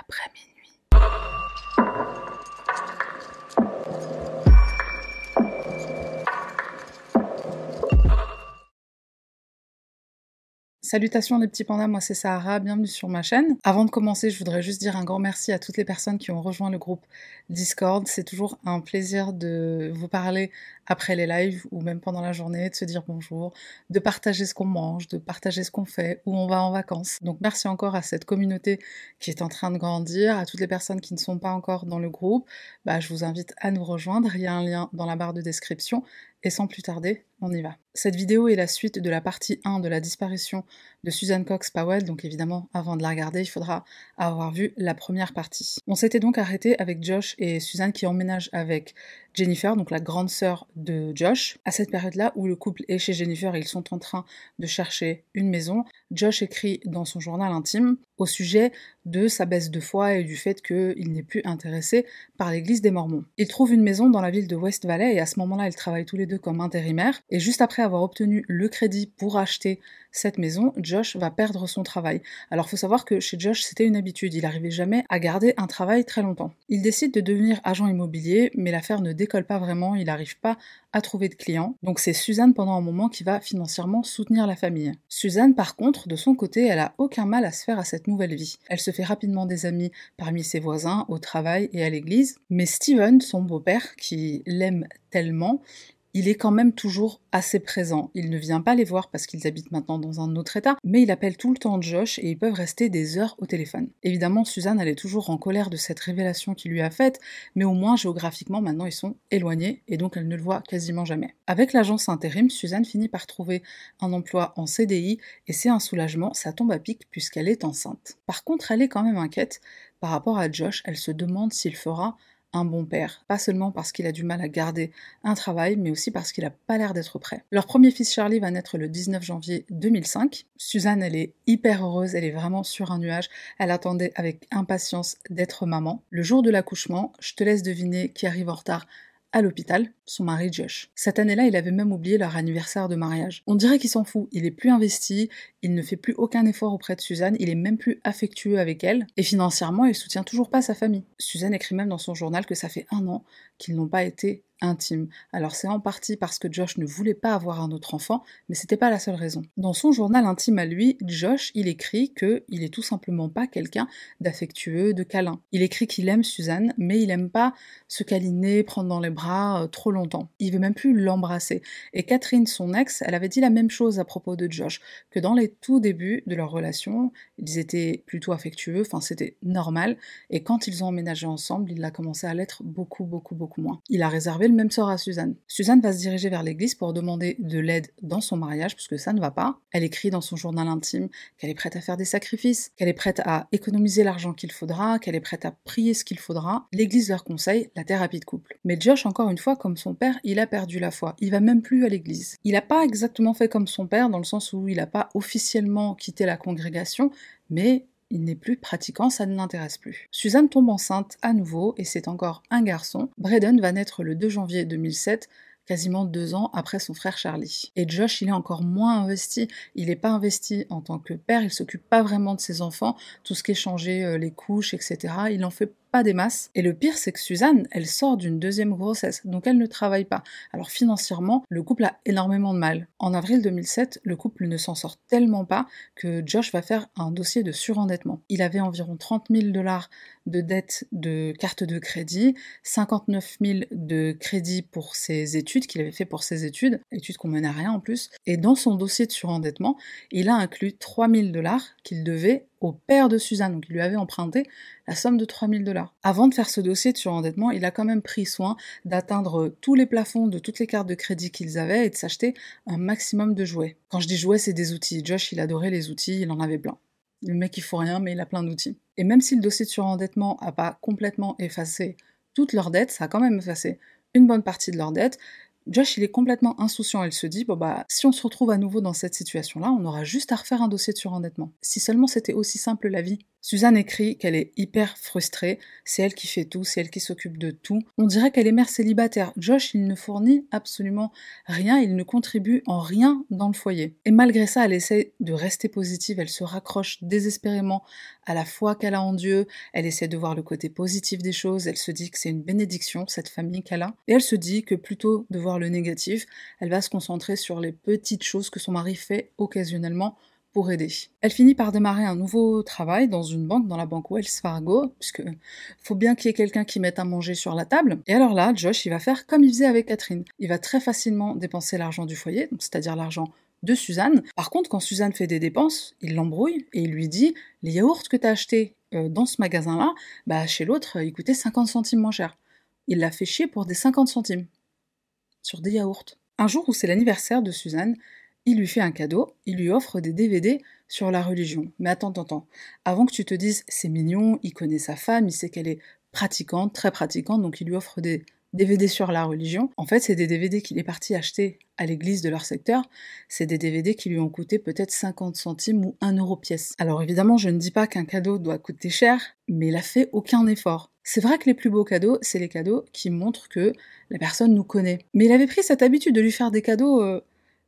après Salutations les petits pandas, moi c'est Sahara, bienvenue sur ma chaîne. Avant de commencer, je voudrais juste dire un grand merci à toutes les personnes qui ont rejoint le groupe Discord. C'est toujours un plaisir de vous parler après les lives ou même pendant la journée, de se dire bonjour, de partager ce qu'on mange, de partager ce qu'on fait, où on va en vacances. Donc merci encore à cette communauté qui est en train de grandir, à toutes les personnes qui ne sont pas encore dans le groupe. Bah, je vous invite à nous rejoindre, il y a un lien dans la barre de description. Et sans plus tarder, on y va. Cette vidéo est la suite de la partie 1 de la disparition de Susan Cox Powell, donc évidemment, avant de la regarder, il faudra avoir vu la première partie. On s'était donc arrêté avec Josh et Susan qui emménagent avec Jennifer, donc la grande sœur de Josh. À cette période-là où le couple est chez Jennifer et ils sont en train de chercher une maison, Josh écrit dans son journal intime au sujet de sa baisse de foi et du fait qu'il n'est plus intéressé par l'église des Mormons. Il trouve une maison dans la ville de West Valley et à ce moment-là, ils travaillent tous les deux comme intérimaires. Et juste après avoir obtenu le crédit pour acheter cette maison, va perdre son travail. Alors faut savoir que chez Josh, c'était une habitude, il n'arrivait jamais à garder un travail très longtemps. Il décide de devenir agent immobilier, mais l'affaire ne décolle pas vraiment, il n'arrive pas à trouver de clients. Donc c'est Suzanne pendant un moment qui va financièrement soutenir la famille. Suzanne par contre, de son côté, elle a aucun mal à se faire à cette nouvelle vie. Elle se fait rapidement des amis parmi ses voisins, au travail et à l'église, mais Steven, son beau-père, qui l'aime tellement, il est quand même toujours assez présent. Il ne vient pas les voir parce qu'ils habitent maintenant dans un autre état, mais il appelle tout le temps Josh et ils peuvent rester des heures au téléphone. Évidemment, Suzanne, elle est toujours en colère de cette révélation qu'il lui a faite, mais au moins géographiquement, maintenant ils sont éloignés et donc elle ne le voit quasiment jamais. Avec l'agence intérim, Suzanne finit par trouver un emploi en CDI et c'est un soulagement, ça tombe à pic puisqu'elle est enceinte. Par contre, elle est quand même inquiète par rapport à Josh, elle se demande s'il fera un bon père, pas seulement parce qu'il a du mal à garder un travail, mais aussi parce qu'il a pas l'air d'être prêt. Leur premier fils Charlie va naître le 19 janvier 2005. Suzanne, elle est hyper heureuse, elle est vraiment sur un nuage. Elle attendait avec impatience d'être maman. Le jour de l'accouchement, je te laisse deviner qui arrive en retard à l'hôpital, son mari Josh. Cette année-là, il avait même oublié leur anniversaire de mariage. On dirait qu'il s'en fout, il est plus investi, il ne fait plus aucun effort auprès de Suzanne, il est même plus affectueux avec elle, et financièrement, il soutient toujours pas sa famille. Suzanne écrit même dans son journal que ça fait un an qu'ils n'ont pas été intime. Alors c'est en partie parce que Josh ne voulait pas avoir un autre enfant, mais c'était pas la seule raison. Dans son journal intime à lui, Josh, il écrit que il est tout simplement pas quelqu'un d'affectueux, de câlin. Il écrit qu'il aime Suzanne, mais il aime pas se câliner, prendre dans les bras euh, trop longtemps. Il veut même plus l'embrasser. Et Catherine, son ex, elle avait dit la même chose à propos de Josh, que dans les tout débuts de leur relation, ils étaient plutôt affectueux, enfin c'était normal, et quand ils ont emménagé ensemble, il a commencé à l'être beaucoup, beaucoup, beaucoup moins. Il a réservé le même sort à Suzanne. Suzanne va se diriger vers l'église pour demander de l'aide dans son mariage, puisque ça ne va pas. Elle écrit dans son journal intime qu'elle est prête à faire des sacrifices, qu'elle est prête à économiser l'argent qu'il faudra, qu'elle est prête à prier ce qu'il faudra. L'église leur conseille la thérapie de couple. Mais Josh, encore une fois, comme père, il a perdu la foi. Il va même plus à l'église. Il n'a pas exactement fait comme son père, dans le sens où il n'a pas officiellement quitté la congrégation, mais il n'est plus pratiquant, ça ne l'intéresse plus. Suzanne tombe enceinte à nouveau et c'est encore un garçon. Braden va naître le 2 janvier 2007 quasiment deux ans après son frère Charlie. Et Josh, il est encore moins investi. Il n'est pas investi en tant que père, il s'occupe pas vraiment de ses enfants, tout ce qui est changé, euh, les couches, etc. Il en fait des masses. Et le pire, c'est que Suzanne, elle sort d'une deuxième grossesse, donc elle ne travaille pas. Alors financièrement, le couple a énormément de mal. En avril 2007, le couple ne s'en sort tellement pas que Josh va faire un dossier de surendettement. Il avait environ 30 000 dollars de dette de carte de crédit, 59 000 de crédit pour ses études, qu'il avait fait pour ses études, études qu'on menait à rien en plus. Et dans son dossier de surendettement, il a inclus 3 000 dollars qu'il devait au père de Suzanne, donc il lui avait emprunté la somme de 3000 dollars. Avant de faire ce dossier de surendettement, il a quand même pris soin d'atteindre tous les plafonds de toutes les cartes de crédit qu'ils avaient et de s'acheter un maximum de jouets. Quand je dis jouets, c'est des outils. Josh, il adorait les outils, il en avait plein. Le mec, il faut rien, mais il a plein d'outils. Et même si le dossier de surendettement n'a pas complètement effacé toutes leurs dettes, ça a quand même effacé une bonne partie de leurs dettes, Josh, il est complètement insouciant. Il se dit, bon bah, si on se retrouve à nouveau dans cette situation-là, on aura juste à refaire un dossier de surendettement. Si seulement c'était aussi simple la vie. Suzanne écrit qu'elle est hyper frustrée, c'est elle qui fait tout, c'est elle qui s'occupe de tout. On dirait qu'elle est mère célibataire. Josh, il ne fournit absolument rien, il ne contribue en rien dans le foyer. Et malgré ça, elle essaie de rester positive, elle se raccroche désespérément à la foi qu'elle a en Dieu, elle essaie de voir le côté positif des choses, elle se dit que c'est une bénédiction, cette famille qu'elle a, et elle se dit que plutôt de voir le négatif, elle va se concentrer sur les petites choses que son mari fait occasionnellement aider. Elle finit par démarrer un nouveau travail dans une banque, dans la banque Wells Fargo, puisque faut bien qu'il y ait quelqu'un qui mette à manger sur la table. Et alors là, Josh, il va faire comme il faisait avec Catherine. Il va très facilement dépenser l'argent du foyer, c'est-à-dire l'argent de Suzanne. Par contre, quand Suzanne fait des dépenses, il l'embrouille et il lui dit les yaourts que tu as achetés euh, dans ce magasin-là, bah chez l'autre, ils coûtaient 50 centimes moins cher. Il l'a fait chier pour des 50 centimes sur des yaourts. Un jour où c'est l'anniversaire de Suzanne, il lui fait un cadeau, il lui offre des DVD sur la religion. Mais attends, attends, attends. Avant que tu te dises c'est mignon, il connaît sa femme, il sait qu'elle est pratiquante, très pratiquante, donc il lui offre des DVD sur la religion. En fait, c'est des DVD qu'il est parti acheter à l'église de leur secteur. C'est des DVD qui lui ont coûté peut-être 50 centimes ou 1 euro pièce. Alors évidemment, je ne dis pas qu'un cadeau doit coûter cher, mais il a fait aucun effort. C'est vrai que les plus beaux cadeaux, c'est les cadeaux qui montrent que la personne nous connaît. Mais il avait pris cette habitude de lui faire des cadeaux euh,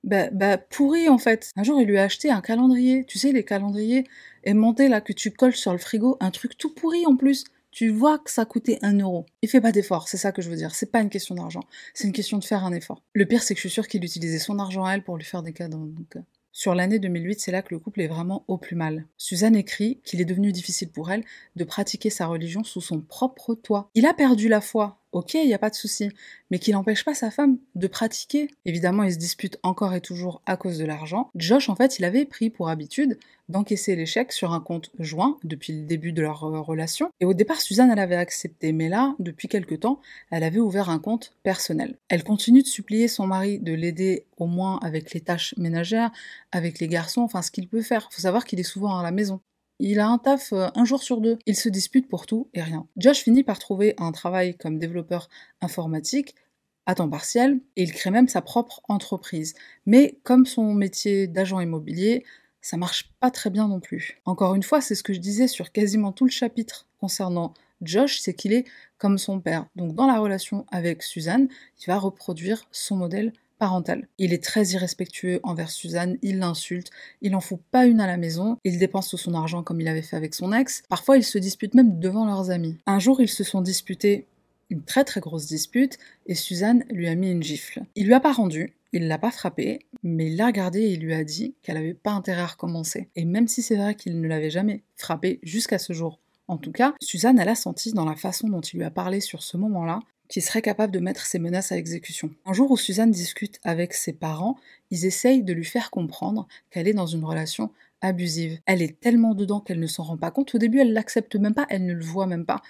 bah, bah, pourri en fait. Un jour, il lui a acheté un calendrier. Tu sais, les calendriers aimantés là que tu colles sur le frigo, un truc tout pourri en plus. Tu vois que ça coûtait un euro. Il fait pas d'effort, c'est ça que je veux dire. C'est pas une question d'argent, c'est une question de faire un effort. Le pire, c'est que je suis sûre qu'il utilisait son argent à elle pour lui faire des cadeaux. Euh, sur l'année 2008, c'est là que le couple est vraiment au plus mal. Suzanne écrit qu'il est devenu difficile pour elle de pratiquer sa religion sous son propre toit. Il a perdu la foi, ok, il n'y a pas de souci, mais qui n'empêche pas sa femme de pratiquer. Évidemment, ils se disputent encore et toujours à cause de l'argent. Josh, en fait, il avait pris pour habitude d'encaisser l'échec sur un compte joint depuis le début de leur euh, relation. Et au départ, Suzanne, elle avait accepté, mais là, depuis quelque temps, elle avait ouvert un compte personnel. Elle continue de supplier son mari de l'aider au moins avec les tâches ménagères, avec les garçons, enfin ce qu'il peut faire. Faut savoir qu'il est souvent à la maison. Il a un taf euh, un jour sur deux. Il se dispute pour tout et rien. Josh finit par trouver un travail comme développeur informatique à temps partiel et il crée même sa propre entreprise. Mais comme son métier d'agent immobilier, ça marche pas très bien non plus. Encore une fois, c'est ce que je disais sur quasiment tout le chapitre concernant Josh, c'est qu'il est comme son père. Donc dans la relation avec Suzanne, il va reproduire son modèle Il est très irrespectueux envers Suzanne, il l'insulte, il en fout pas une à la maison, il dépense tout son argent comme il avait fait avec son ex. Parfois, ils se disputent même devant leurs amis. Un jour, ils se sont disputés une très très grosse dispute et Suzanne lui a mis une gifle. Il lui a pas rendu, il l'a pas frappé, mais il l'a regardé et il lui a dit qu'elle avait pas intérêt à recommencer. Et même si c'est vrai qu'il ne l'avait jamais frappé jusqu'à ce jour, en tout cas, Suzanne, elle a senti dans la façon dont il lui a parlé sur ce moment-là qui serait capable de mettre ses menaces à exécution. Un jour où Suzanne discute avec ses parents, ils essayent de lui faire comprendre qu'elle est dans une relation abusive. Elle est tellement dedans qu'elle ne s'en rend pas compte. Au début, elle l'accepte même pas, elle ne le voit même pas.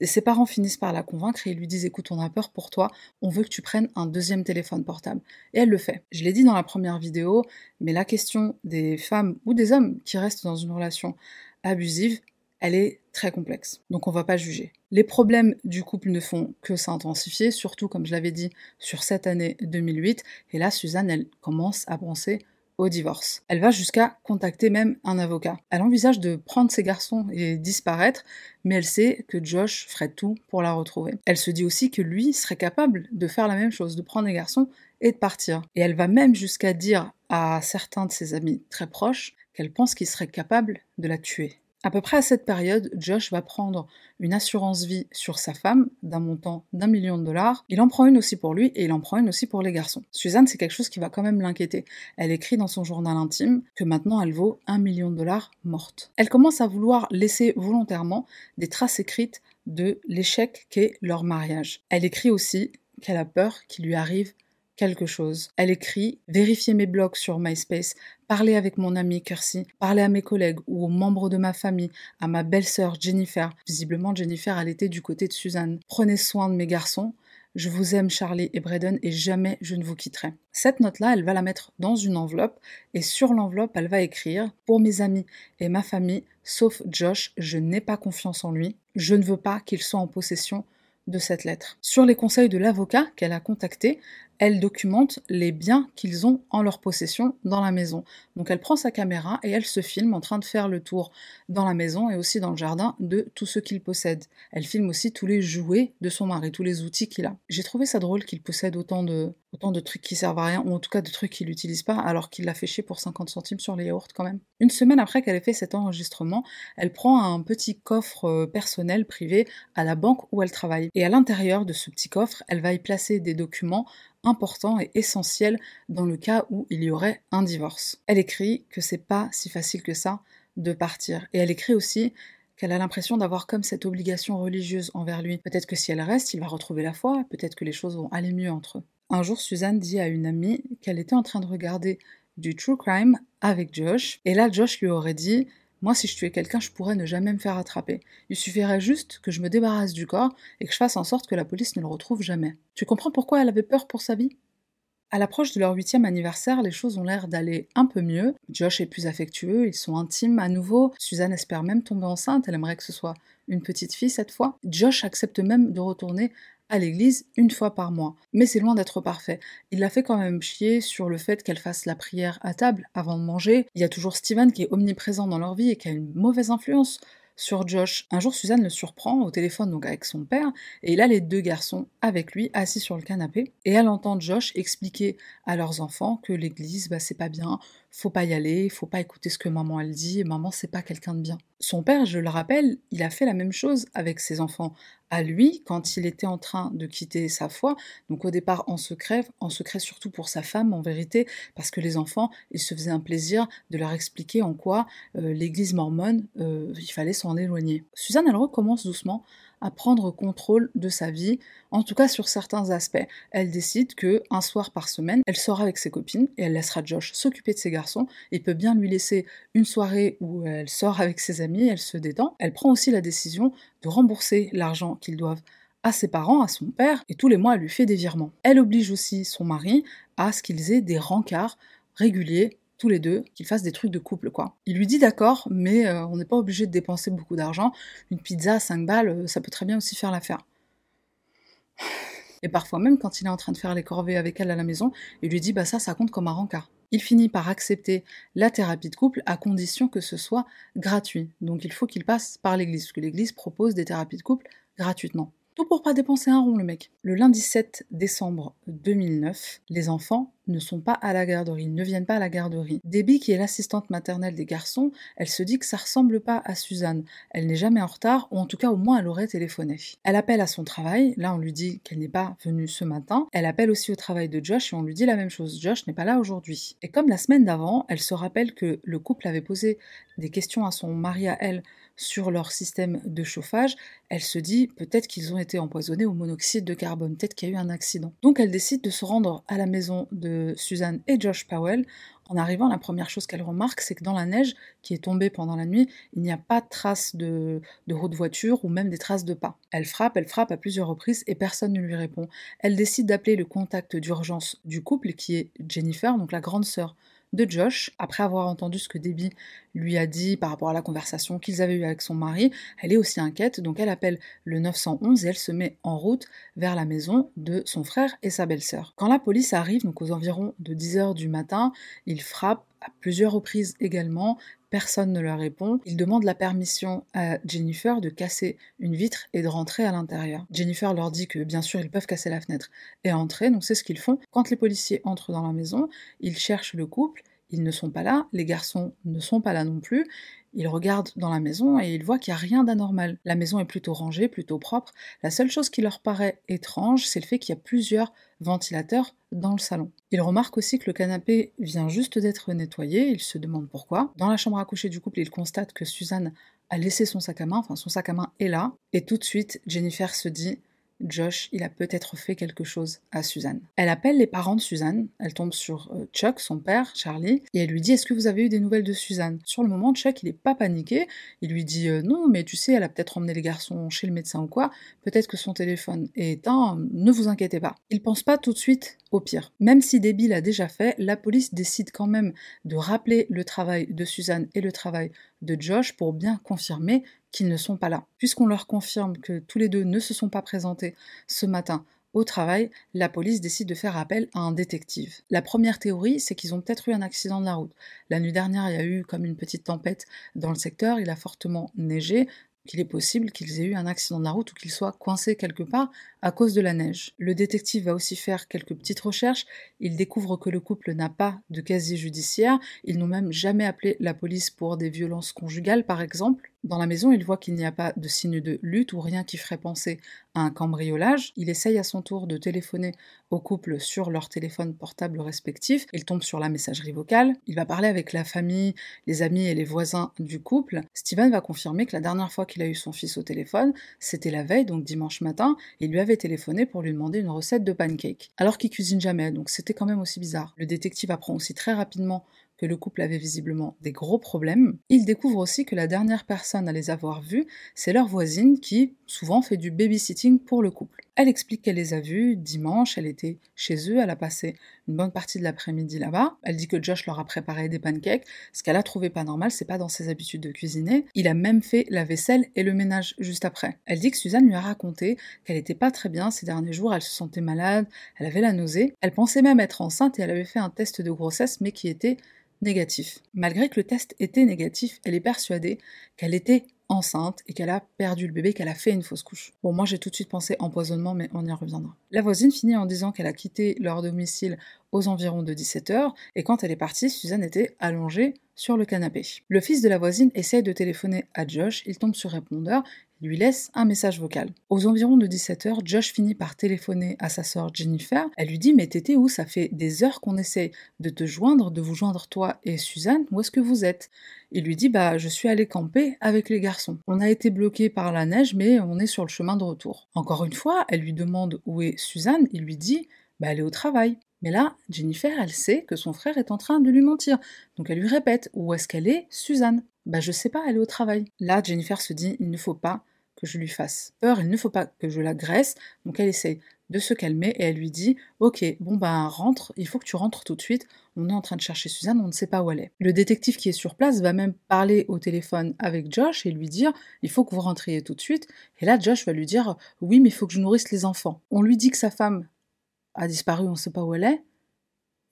Et ses parents finissent par la convaincre et lui disent écoute, on a peur pour toi, on veut que tu prennes un deuxième téléphone portable. Et elle le fait. Je l'ai dit dans la première vidéo, mais la question des femmes ou des hommes qui restent dans une relation abusive, elle est très complexe. Donc on va pas juger. Les problèmes du couple ne font que s'intensifier, surtout comme je l'avais dit sur cette année 2008. Et là, Suzanne, elle commence à penser au divorce. Elle va jusqu'à contacter même un avocat. Elle envisage de prendre ses garçons et disparaître, mais elle sait que Josh ferait tout pour la retrouver. Elle se dit aussi que lui serait capable de faire la même chose, de prendre les garçons et de partir. Et elle va même jusqu'à dire à certains de ses amis très proches qu'elle pense qu'il serait capable de la tuer. À peu près à cette période, Josh va prendre une assurance vie sur sa femme d'un montant d'un million de dollars. Il en prend une aussi pour lui et il en prend une aussi pour les garçons. Suzanne, c'est quelque chose qui va quand même l'inquiéter. Elle écrit dans son journal intime que maintenant elle vaut un million de dollars morte. Elle commence à vouloir laisser volontairement des traces écrites de l'échec qu'est leur mariage. Elle écrit aussi qu'elle a peur qu'il lui arrive quelque chose. Elle écrit Vérifiez mes blogs sur MySpace, parlez avec mon ami Kirsty, parlez à mes collègues ou aux membres de ma famille, à ma belle-sœur Jennifer. Visiblement, Jennifer, elle était du côté de Suzanne. Prenez soin de mes garçons. Je vous aime Charlie et Braden et jamais je ne vous quitterai. Cette note-là, elle va la mettre dans une enveloppe et sur l'enveloppe, elle va écrire Pour mes amis et ma famille, sauf Josh, je n'ai pas confiance en lui. Je ne veux pas qu'il soit en possession de cette lettre. Sur les conseils de l'avocat qu'elle a contacté, elle documente les biens qu'ils ont en leur possession dans la maison. Donc elle prend sa caméra et elle se filme en train de faire le tour dans la maison et aussi dans le jardin de tout ce qu'il possède. Elle filme aussi tous les jouets de son mari, tous les outils qu'il a. J'ai trouvé ça drôle qu'il possède autant de, trucs qui servent à rien, ou en tout cas de trucs qu'il n'utilise pas, alors qu'il l'a fait chier pour 50 centimes sur les yaourts quand même. Une semaine après qu'elle ait fait cet enregistrement, elle prend un petit coffre euh, personnel privé à la banque où elle travaille. Et à l'intérieur de ce petit coffre, elle va y placer des documents important et essentiel dans le cas où il y aurait un divorce. Elle écrit que c'est pas si facile que ça de partir. Et elle écrit aussi qu'elle a l'impression d'avoir comme cette obligation religieuse envers lui. Peut-être que si elle reste, il va retrouver la foi, peut-être que les choses vont aller mieux entre eux. Un jour, Suzanne dit à une amie qu'elle était en train de regarder du true crime avec Josh, et là Josh lui aurait dit moi, si je tuais quelqu'un, je pourrais ne jamais me faire attraper. Il suffirait juste que je me débarrasse du corps et que je fasse en sorte que la police ne le retrouve jamais. Tu comprends pourquoi elle avait peur pour sa vie? À l'approche de leur huitième anniversaire, les choses ont l'air d'aller un peu mieux. Josh est plus affectueux, ils sont intimes à nouveau. Suzanne espère même tomber enceinte, elle aimerait que ce soit une petite fille cette fois. Josh accepte même de retourner à l'église une fois par mois. Mais c'est loin d'être parfait. Il la fait quand même chier sur le fait qu'elle fasse la prière à table avant de manger. Il y a toujours Steven qui est omniprésent dans leur vie et qui a une mauvaise influence sur Josh. Un jour, Suzanne le surprend au téléphone donc avec son père, et il a les deux garçons avec lui, assis sur le canapé, et elle entend Josh expliquer à leurs enfants que l'église, bah, c'est pas bien, faut pas y aller, faut pas écouter ce que maman elle dit, maman c'est pas quelqu'un de bien. Son père, je le rappelle, il a fait la même chose avec ses enfants à lui quand il était en train de quitter sa foi, donc au départ en secret, en secret surtout pour sa femme en vérité, parce que les enfants, il se faisait un plaisir de leur expliquer en quoi euh, l'église mormone, euh, il fallait s'en éloigner. Suzanne, elle recommence doucement à prendre contrôle de sa vie, en tout cas sur certains aspects. Elle décide que un soir par semaine, elle sort avec ses copines et elle laissera Josh s'occuper de ses garçons. Il peut bien lui laisser une soirée où elle sort avec ses amis, elle se détend. Elle prend aussi la décision de rembourser l'argent qu'ils doivent à ses parents, à son père, et tous les mois elle lui fait des virements. Elle oblige aussi son mari à ce qu'ils aient des rencarts réguliers les deux, qu'ils fassent des trucs de couple, quoi. Il lui dit d'accord, mais euh, on n'est pas obligé de dépenser beaucoup d'argent. Une pizza à 5 balles, euh, ça peut très bien aussi faire l'affaire. Et parfois même, quand il est en train de faire les corvées avec elle à la maison, il lui dit bah ça, ça compte comme un rencard. Il finit par accepter la thérapie de couple à condition que ce soit gratuit. Donc il faut qu'il passe par l'église, que l'église propose des thérapies de couple gratuitement. Tout pour pas dépenser un rond, le mec. Le lundi 7 décembre 2009, les enfants ne sont pas à la garderie, ne viennent pas à la garderie. Debbie, qui est l'assistante maternelle des garçons, elle se dit que ça ressemble pas à Suzanne. Elle n'est jamais en retard, ou en tout cas au moins elle aurait téléphoné. Elle appelle à son travail, là on lui dit qu'elle n'est pas venue ce matin. Elle appelle aussi au travail de Josh et on lui dit la même chose, Josh n'est pas là aujourd'hui. Et comme la semaine d'avant, elle se rappelle que le couple avait posé des questions à son mari à elle sur leur système de chauffage, elle se dit peut-être qu'ils ont été empoisonnés au monoxyde de carbone, peut-être qu'il y a eu un accident. Donc elle décide de se rendre à la maison de Suzanne et Josh Powell. En arrivant, la première chose qu'elle remarque, c'est que dans la neige qui est tombée pendant la nuit, il n'y a pas de traces de, de de voiture ou même des traces de pas. Elle frappe, elle frappe à plusieurs reprises et personne ne lui répond. Elle décide d'appeler le contact d'urgence du couple qui est Jennifer, donc la grande sœur de Josh, après avoir entendu ce que Debbie lui a dit par rapport à la conversation qu'ils avaient eue avec son mari, elle est aussi inquiète, donc elle appelle le 911 et elle se met en route vers la maison de son frère et sa belle-sœur. Quand la police arrive, donc aux environs de 10h du matin, ils frappent à plusieurs reprises également, personne ne leur répond. Ils demandent la permission à Jennifer de casser une vitre et de rentrer à l'intérieur. Jennifer leur dit que bien sûr ils peuvent casser la fenêtre et entrer, donc c'est ce qu'ils font. Quand les policiers entrent dans la maison, ils cherchent le couple, ils ne sont pas là, les garçons ne sont pas là non plus, ils regardent dans la maison et ils voient qu'il n'y a rien d'anormal. La maison est plutôt rangée, plutôt propre. La seule chose qui leur paraît étrange, c'est le fait qu'il y a plusieurs ventilateurs dans le salon. Ils remarquent aussi que le canapé vient juste d'être nettoyé, ils se demandent pourquoi. Dans la chambre à coucher du couple, ils constatent que Suzanne a laissé son sac à main, enfin son sac à main est là, et tout de suite, Jennifer se dit Josh, il a peut-être fait quelque chose à Suzanne. Elle appelle les parents de Suzanne, elle tombe sur euh, Chuck, son père, Charlie, et elle lui dit Est-ce que vous avez eu des nouvelles de Suzanne? Sur le moment, Chuck, il est pas paniqué, il lui dit euh, Non, mais tu sais, elle a peut-être emmené les garçons chez le médecin ou quoi, peut-être que son téléphone est éteint, ne vous inquiétez pas. Il pense pas tout de suite au pire. Même si Debbie l'a déjà fait, la police décide quand même de rappeler le travail de Suzanne et le travail de Josh pour bien confirmer qu'ils ne sont pas là. Puisqu'on leur confirme que tous les deux ne se sont pas présentés ce matin Au travail, la police décide de faire appel à un détective. La première théorie, c'est qu'ils ont peut-être eu un accident de la route. La nuit dernière, il y a eu comme une petite tempête dans le secteur, il a fortement neigé, qu'il est possible qu'ils aient eu un accident de la route ou qu'ils soient coincés quelque part à cause de la neige. Le détective va aussi faire quelques petites recherches. Il découvre que le couple n'a pas de casier judiciaire. Ils n'ont même jamais appelé la police pour des violences conjugales, par exemple. Dans la maison, il voit qu'il n'y a pas de signe de lutte ou rien qui ferait penser à un cambriolage. Il essaye à son tour de téléphoner au couple sur leur téléphone portable respectif. Il tombe sur la messagerie vocale. Il va parler avec la famille, les amis et les voisins du couple. Steven va confirmer que la dernière fois qu'il a eu son fils au téléphone, c'était la veille, donc dimanche matin. Il lui avait téléphoné pour lui demander une recette de pancake. Alors qu'il cuisine jamais, donc c'était quand même aussi bizarre. Le détective apprend aussi très rapidement que le couple avait visiblement des gros problèmes. Il découvre aussi que la dernière personne à les avoir vus, c'est leur voisine qui, souvent, fait du babysitting pour le couple. Elle explique qu'elle les a vus dimanche, elle était chez eux, elle a passé une bonne partie de l'après-midi là-bas. Elle dit que Josh leur a préparé des pancakes. Ce qu'elle a trouvé pas normal, c'est pas dans ses habitudes de cuisiner. Il a même fait la vaisselle et le ménage juste après. Elle dit que Suzanne lui a raconté qu'elle était pas très bien ces derniers jours, elle se sentait malade, elle avait la nausée. Elle pensait même être enceinte et elle avait fait un test de grossesse mais qui était négatif. Malgré que le test était négatif, elle est persuadée qu'elle était enceinte et qu'elle a perdu le bébé, qu'elle a fait une fausse couche. Bon, moi j'ai tout de suite pensé empoisonnement, mais on y reviendra. La voisine finit en disant qu'elle a quitté leur domicile aux environs de 17h, et quand elle est partie, Suzanne était allongée sur le canapé. Le fils de la voisine essaye de téléphoner à Josh, il tombe sur répondeur, lui laisse un message vocal. Aux environs de 17h, Josh finit par téléphoner à sa sœur Jennifer. Elle lui dit Mais t'étais où Ça fait des heures qu'on essaie de te joindre, de vous joindre toi et Suzanne. Où est-ce que vous êtes? Il lui dit Bah, je suis allé camper avec les garçons. On a été bloqué par la neige, mais on est sur le chemin de retour. Encore une fois, elle lui demande où est Suzanne. Il lui dit Bah, elle est au travail. Mais là, Jennifer, elle sait que son frère est en train de lui mentir. Donc elle lui répète Où est-ce qu'elle est, Suzanne Bah, je sais pas, elle est au travail. Là, Jennifer se dit Il ne faut pas que je lui fasse peur, il ne faut pas que je l'agresse. Donc elle essaye de se calmer et elle lui dit Ok, bon ben rentre, il faut que tu rentres tout de suite. On est en train de chercher Suzanne, on ne sait pas où elle est. Le détective qui est sur place va même parler au téléphone avec Josh et lui dire Il faut que vous rentriez tout de suite. Et là, Josh va lui dire Oui, mais il faut que je nourrisse les enfants. On lui dit que sa femme a disparu, on ne sait pas où elle est.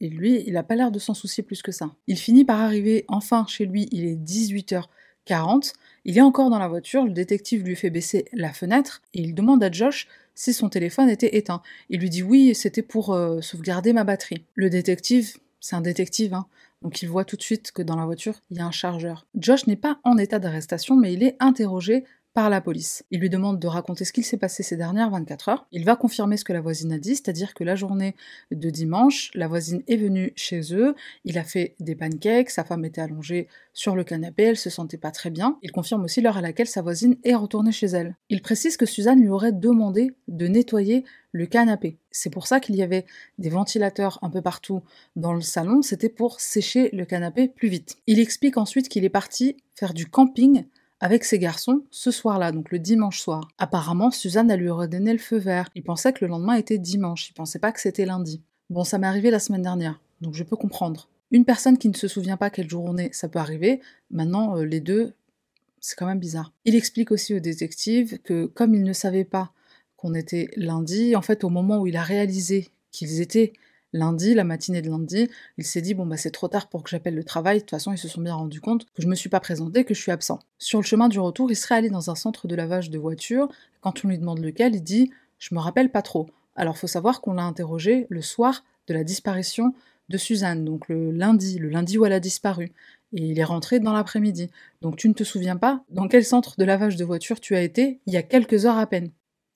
Et lui, il n'a pas l'air de s'en soucier plus que ça. Il finit par arriver enfin chez lui, il est 18h 40. Il est encore dans la voiture, le détective lui fait baisser la fenêtre et il demande à Josh si son téléphone était éteint. Il lui dit oui, c'était pour euh, sauvegarder ma batterie. Le détective, c'est un détective, hein, donc il voit tout de suite que dans la voiture, il y a un chargeur. Josh n'est pas en état d'arrestation, mais il est interrogé par la police. Il lui demande de raconter ce qu'il s'est passé ces dernières 24 heures. Il va confirmer ce que la voisine a dit, c'est-à-dire que la journée de dimanche, la voisine est venue chez eux, il a fait des pancakes, sa femme était allongée sur le canapé, elle se sentait pas très bien. Il confirme aussi l'heure à laquelle sa voisine est retournée chez elle. Il précise que Suzanne lui aurait demandé de nettoyer le canapé. C'est pour ça qu'il y avait des ventilateurs un peu partout dans le salon, c'était pour sécher le canapé plus vite. Il explique ensuite qu'il est parti faire du camping avec ses garçons ce soir-là, donc le dimanche soir. Apparemment, Suzanne a lui redonné le feu vert. Il pensait que le lendemain était dimanche, il pensait pas que c'était lundi. Bon, ça m'est arrivé la semaine dernière, donc je peux comprendre. Une personne qui ne se souvient pas quelle journée ça peut arriver, maintenant euh, les deux, c'est quand même bizarre. Il explique aussi au détective que comme il ne savait pas qu'on était lundi, en fait au moment où il a réalisé qu'ils étaient lundi, la matinée de lundi, il s'est dit bon bah c'est trop tard pour que j'appelle le travail, de toute façon ils se sont bien rendus compte que je me suis pas présenté, que je suis absent. Sur le chemin du retour, il serait allé dans un centre de lavage de voitures, quand on lui demande lequel, il dit je me rappelle pas trop. Alors faut savoir qu'on l'a interrogé le soir de la disparition de Suzanne, donc le lundi, le lundi où elle a disparu. Et il est rentré dans l'après-midi. Donc tu ne te souviens pas dans quel centre de lavage de voitures tu as été il y a quelques heures à peine.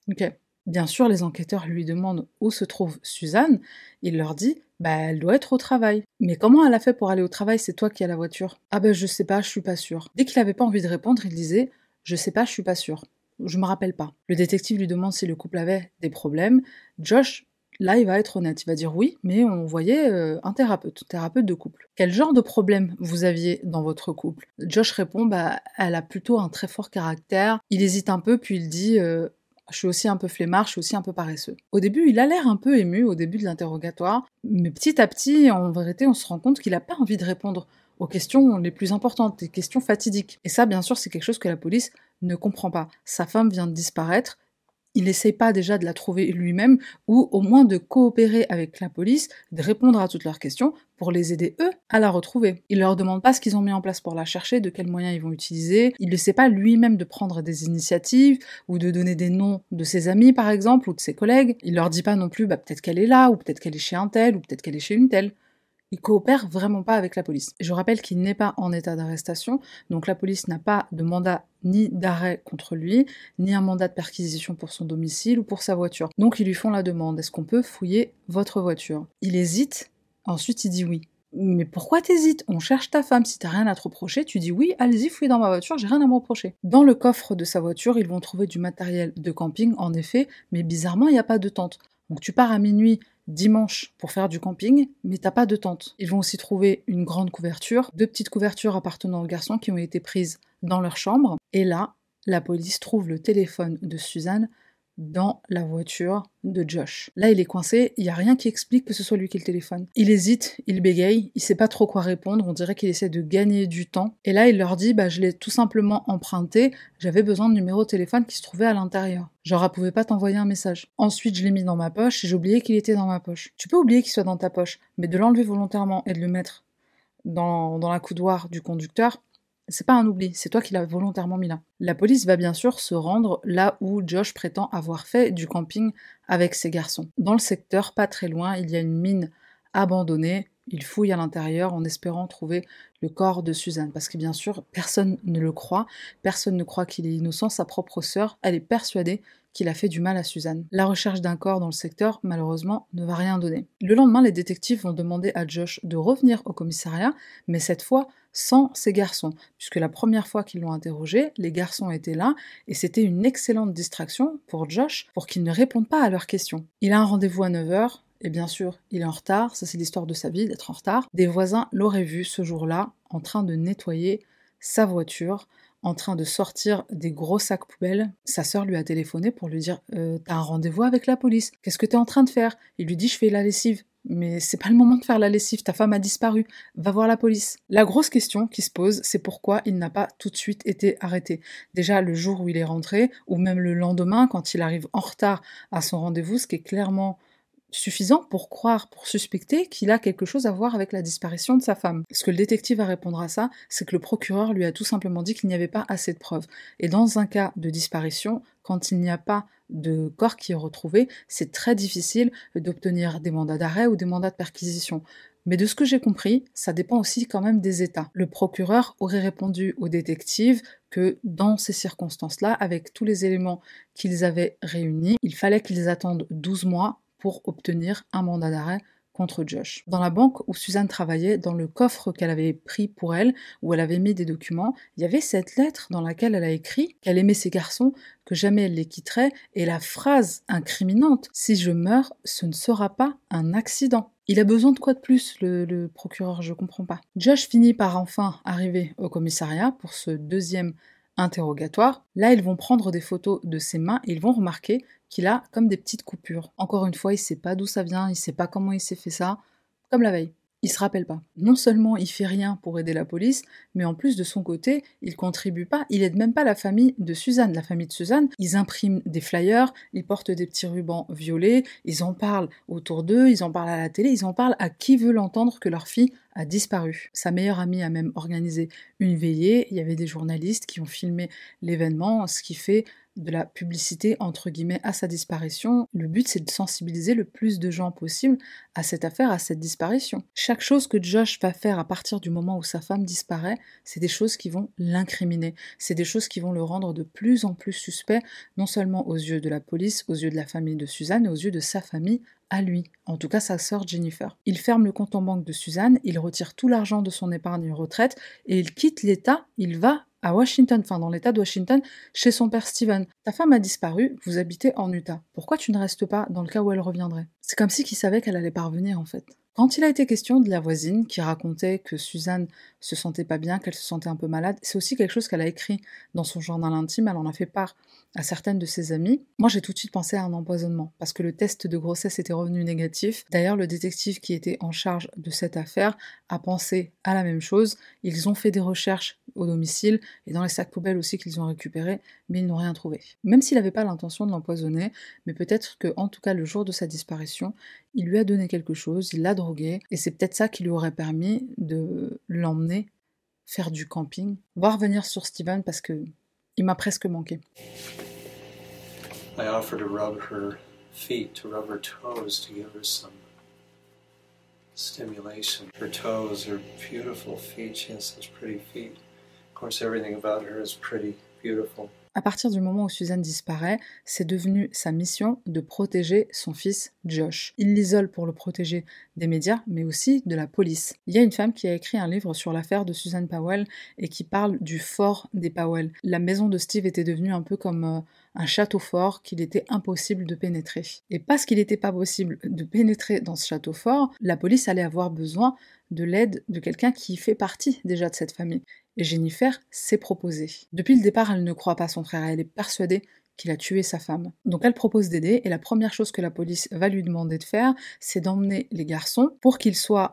Ok. Bien sûr, les enquêteurs lui demandent où se trouve Suzanne. Il leur dit Bah, elle doit être au travail. Mais comment elle a fait pour aller au travail? C'est toi qui as la voiture. Ah ben, je sais pas, je suis pas sûr. Dès qu'il avait pas envie de répondre, il disait Je sais pas, je suis pas sûr. Je me rappelle pas. Le détective lui demande si le couple avait des problèmes. Josh, là, il va être honnête. Il va dire oui, mais on voyait euh, un thérapeute, un thérapeute de couple. Quel genre de problème vous aviez dans votre couple? Josh répond Bah, elle a plutôt un très fort caractère. Il hésite un peu, puis il dit euh, je suis aussi un peu flemmard, je suis aussi un peu paresseux. Au début, il a l'air un peu ému au début de l'interrogatoire, mais petit à petit, en vérité, on se rend compte qu'il n'a pas envie de répondre aux questions les plus importantes, des questions fatidiques. Et ça, bien sûr, c'est quelque chose que la police ne comprend pas. Sa femme vient de disparaître, il n'essaye pas déjà de la trouver lui-même ou au moins de coopérer avec la police, de répondre à toutes leurs questions pour les aider eux à la retrouver. Il leur demande pas ce qu'ils ont mis en place pour la chercher, de quels moyens ils vont utiliser. Il ne sait pas lui-même de prendre des initiatives ou de donner des noms de ses amis par exemple ou de ses collègues. Il leur dit pas non plus bah, peut-être qu'elle est là ou peut-être qu'elle est chez un tel ou peut-être qu'elle est chez une telle il coopère vraiment pas avec la police. Je rappelle qu'il n'est pas en état d'arrestation, donc la police n'a pas de mandat ni d'arrêt contre lui, ni un mandat de perquisition pour son domicile ou pour sa voiture. Donc ils lui font la demande, est-ce qu'on peut fouiller votre voiture? Il hésite, ensuite il dit oui. Mais pourquoi t'hésites? On cherche ta femme. Si t'as rien à te reprocher, tu dis oui, allez-y, fouillez dans ma voiture, j'ai rien à me reprocher. Dans le coffre de sa voiture, ils vont trouver du matériel de camping, en effet, mais bizarrement, il n'y a pas de tente. Donc tu pars à minuit dimanche pour faire du camping, mais t'as pas de tente. Ils vont aussi trouver une grande couverture, deux petites couvertures appartenant aux garçons qui ont été prises dans leur chambre. Et là, la police trouve le téléphone de Suzanne dans la voiture de Josh. Là, il est coincé, il n'y a rien qui explique que ce soit lui qui le téléphone. Il hésite, il bégaye, il sait pas trop quoi répondre, on dirait qu'il essaie de gagner du temps. Et là, il leur dit, bah, je l'ai tout simplement emprunté, j'avais besoin de numéro de téléphone qui se trouvait à l'intérieur. Genre, elle pouvait pas t'envoyer un message. Ensuite, je l'ai mis dans ma poche et j'ai oublié qu'il était dans ma poche. Tu peux oublier qu'il soit dans ta poche, mais de l'enlever volontairement et de le mettre dans, dans la coudoir du conducteur, c'est pas un oubli, c'est toi qui l'as volontairement mis là. La police va bien sûr se rendre là où Josh prétend avoir fait du camping avec ses garçons. Dans le secteur, pas très loin, il y a une mine abandonnée. Il fouille à l'intérieur en espérant trouver le corps de Suzanne. Parce que bien sûr, personne ne le croit, personne ne croit qu'il est innocent. Sa propre sœur, elle est persuadée qu'il a fait du mal à Suzanne. La recherche d'un corps dans le secteur, malheureusement, ne va rien donner. Le lendemain, les détectives vont demander à Josh de revenir au commissariat, mais cette fois sans ses garçons, puisque la première fois qu'ils l'ont interrogé, les garçons étaient là, et c'était une excellente distraction pour Josh pour qu'il ne réponde pas à leurs questions. Il a un rendez-vous à 9h, et bien sûr, il est en retard, ça c'est l'histoire de sa vie, d'être en retard. Des voisins l'auraient vu ce jour-là en train de nettoyer sa voiture, en train de sortir des gros sacs poubelles. Sa sœur lui a téléphoné pour lui dire euh, T'as un rendez-vous avec la police, qu'est-ce que t'es en train de faire? Il lui dit Je fais la lessive. Mais c'est pas le moment de faire la lessive, ta femme a disparu, va voir la police. La grosse question qui se pose, c'est pourquoi il n'a pas tout de suite été arrêté. Déjà le jour où il est rentré, ou même le lendemain, quand il arrive en retard à son rendez-vous, ce qui est clairement suffisant pour croire, pour suspecter qu'il a quelque chose à voir avec la disparition de sa femme. Ce que le détective va répondre à ça, c'est que le procureur lui a tout simplement dit qu'il n'y avait pas assez de preuves. Et dans un cas de disparition, quand il n'y a pas de corps qui est retrouvé, c'est très difficile d'obtenir des mandats d'arrêt ou des mandats de perquisition. Mais de ce que j'ai compris, ça dépend aussi quand même des États. Le procureur aurait répondu aux détectives que dans ces circonstances-là, avec tous les éléments qu'ils avaient réunis, il fallait qu'ils attendent 12 mois pour obtenir un mandat d'arrêt contre Josh. Dans la banque où Suzanne travaillait, dans le coffre qu'elle avait pris pour elle, où elle avait mis des documents, il y avait cette lettre dans laquelle elle a écrit qu'elle aimait ses garçons, que jamais elle les quitterait, et la phrase incriminante Si je meurs, ce ne sera pas un accident. Il a besoin de quoi de plus, le, procureur? Je comprends pas. Josh finit par enfin arriver au commissariat pour ce deuxième interrogatoire. Là, ils vont prendre des photos de ses mains et ils vont remarquer qu'il a comme des petites coupures. Encore une fois, il sait pas d'où ça vient, il sait pas comment il s'est fait ça, comme la veille. Il se rappelle pas. Non seulement il fait rien pour aider la police, mais en plus de son côté, il contribue pas, il aide même pas la famille de Suzanne. La famille de Suzanne, ils impriment des flyers, ils portent des petits rubans violets, ils en parlent autour d'eux, ils en parlent à la télé, ils en parlent à qui veut l'entendre que leur fille disparu. Sa meilleure amie a même organisé une veillée, il y avait des journalistes qui ont filmé l'événement, ce qui fait de la publicité entre guillemets à sa disparition. Le but c'est de sensibiliser le plus de gens possible à cette affaire, à cette disparition. Chaque chose que Josh va faire à partir du moment où sa femme disparaît, c'est des choses qui vont l'incriminer. C'est des choses qui vont le rendre de plus en plus suspect, non seulement aux yeux de la police, aux yeux de la famille de Suzanne aux yeux de sa famille lui, en tout cas sa sœur Jennifer. Il ferme le compte en banque de Suzanne, il retire tout l'argent de son épargne retraite et il quitte l'État, il va à Washington, enfin dans l'État de Washington, chez son père Steven. Ta femme a disparu, vous habitez en Utah. Pourquoi tu ne restes pas dans le cas où elle reviendrait? C'est comme si qu'il savait qu'elle allait parvenir en fait. Quand il a été question de la voisine qui racontait que Suzanne se sentait pas bien, qu'elle se sentait un peu malade. C'est aussi quelque chose qu'elle a écrit dans son journal intime, elle en a fait part à certaines de ses amies. Moi, j'ai tout de suite pensé à un empoisonnement, parce que le test de grossesse était revenu négatif. D'ailleurs, le détective qui était en charge de cette affaire a pensé à la même chose. Ils ont fait des recherches au domicile et dans les sacs poubelles aussi qu'ils ont récupérés, mais ils n'ont rien trouvé. Même s'il n'avait pas l'intention de l'empoisonner, mais peut-être que, en tout cas, le jour de sa disparition, il lui a donné quelque chose, il l'a drogué, et c'est peut-être ça qui lui aurait permis de l'emmener faire du camping. On va revenir sur Steven parce que il m'a presque manqué. I offered to rub her feet, to rub her toes, to give her some stimulation. Her toes are beautiful feet. She has such pretty feet. Of course, everything about her is pretty, beautiful. À partir du moment où Suzanne disparaît, c'est devenu sa mission de protéger son fils Josh. Il l'isole pour le protéger des médias, mais aussi de la police. Il y a une femme qui a écrit un livre sur l'affaire de Suzanne Powell et qui parle du fort des Powell. La maison de Steve était devenue un peu comme euh, un château fort qu'il était impossible de pénétrer. Et parce qu'il n'était pas possible de pénétrer dans ce château fort, la police allait avoir besoin de l'aide de quelqu'un qui fait partie déjà de cette famille et Jennifer s'est proposée. Depuis le départ, elle ne croit pas son frère, elle est persuadée qu'il a tué sa femme. Donc elle propose d'aider et la première chose que la police va lui demander de faire, c'est d'emmener les garçons pour qu'ils soient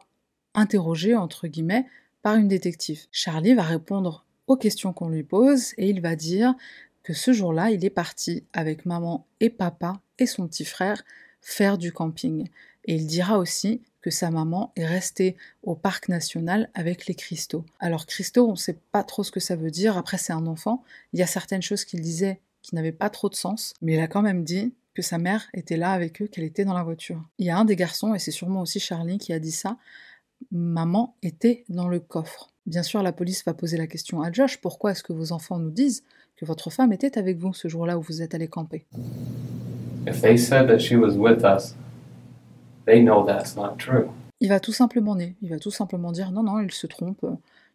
interrogés, entre guillemets, par une détective. Charlie va répondre aux questions qu'on lui pose et il va dire que ce jour-là, il est parti avec maman et papa et son petit frère faire du camping. Et il dira aussi que sa maman est restée au parc national avec les cristaux. Alors cristaux, on ne sait pas trop ce que ça veut dire, après c'est un enfant, il y a certaines choses qu'il disait qui n'avaient pas trop de sens, mais il a quand même dit que sa mère était là avec eux, qu'elle était dans la voiture. Il y a un des garçons, et c'est sûrement aussi Charlie qui a dit ça, maman était dans le coffre. Bien sûr, la police va poser la question à Josh, pourquoi est-ce que vos enfants nous disent que votre femme était avec vous ce jour-là où vous êtes allé camper? If they said that she was with us, they know that's not true. Il va tout simplement nier. Il va tout simplement dire non, non, ils se trompent.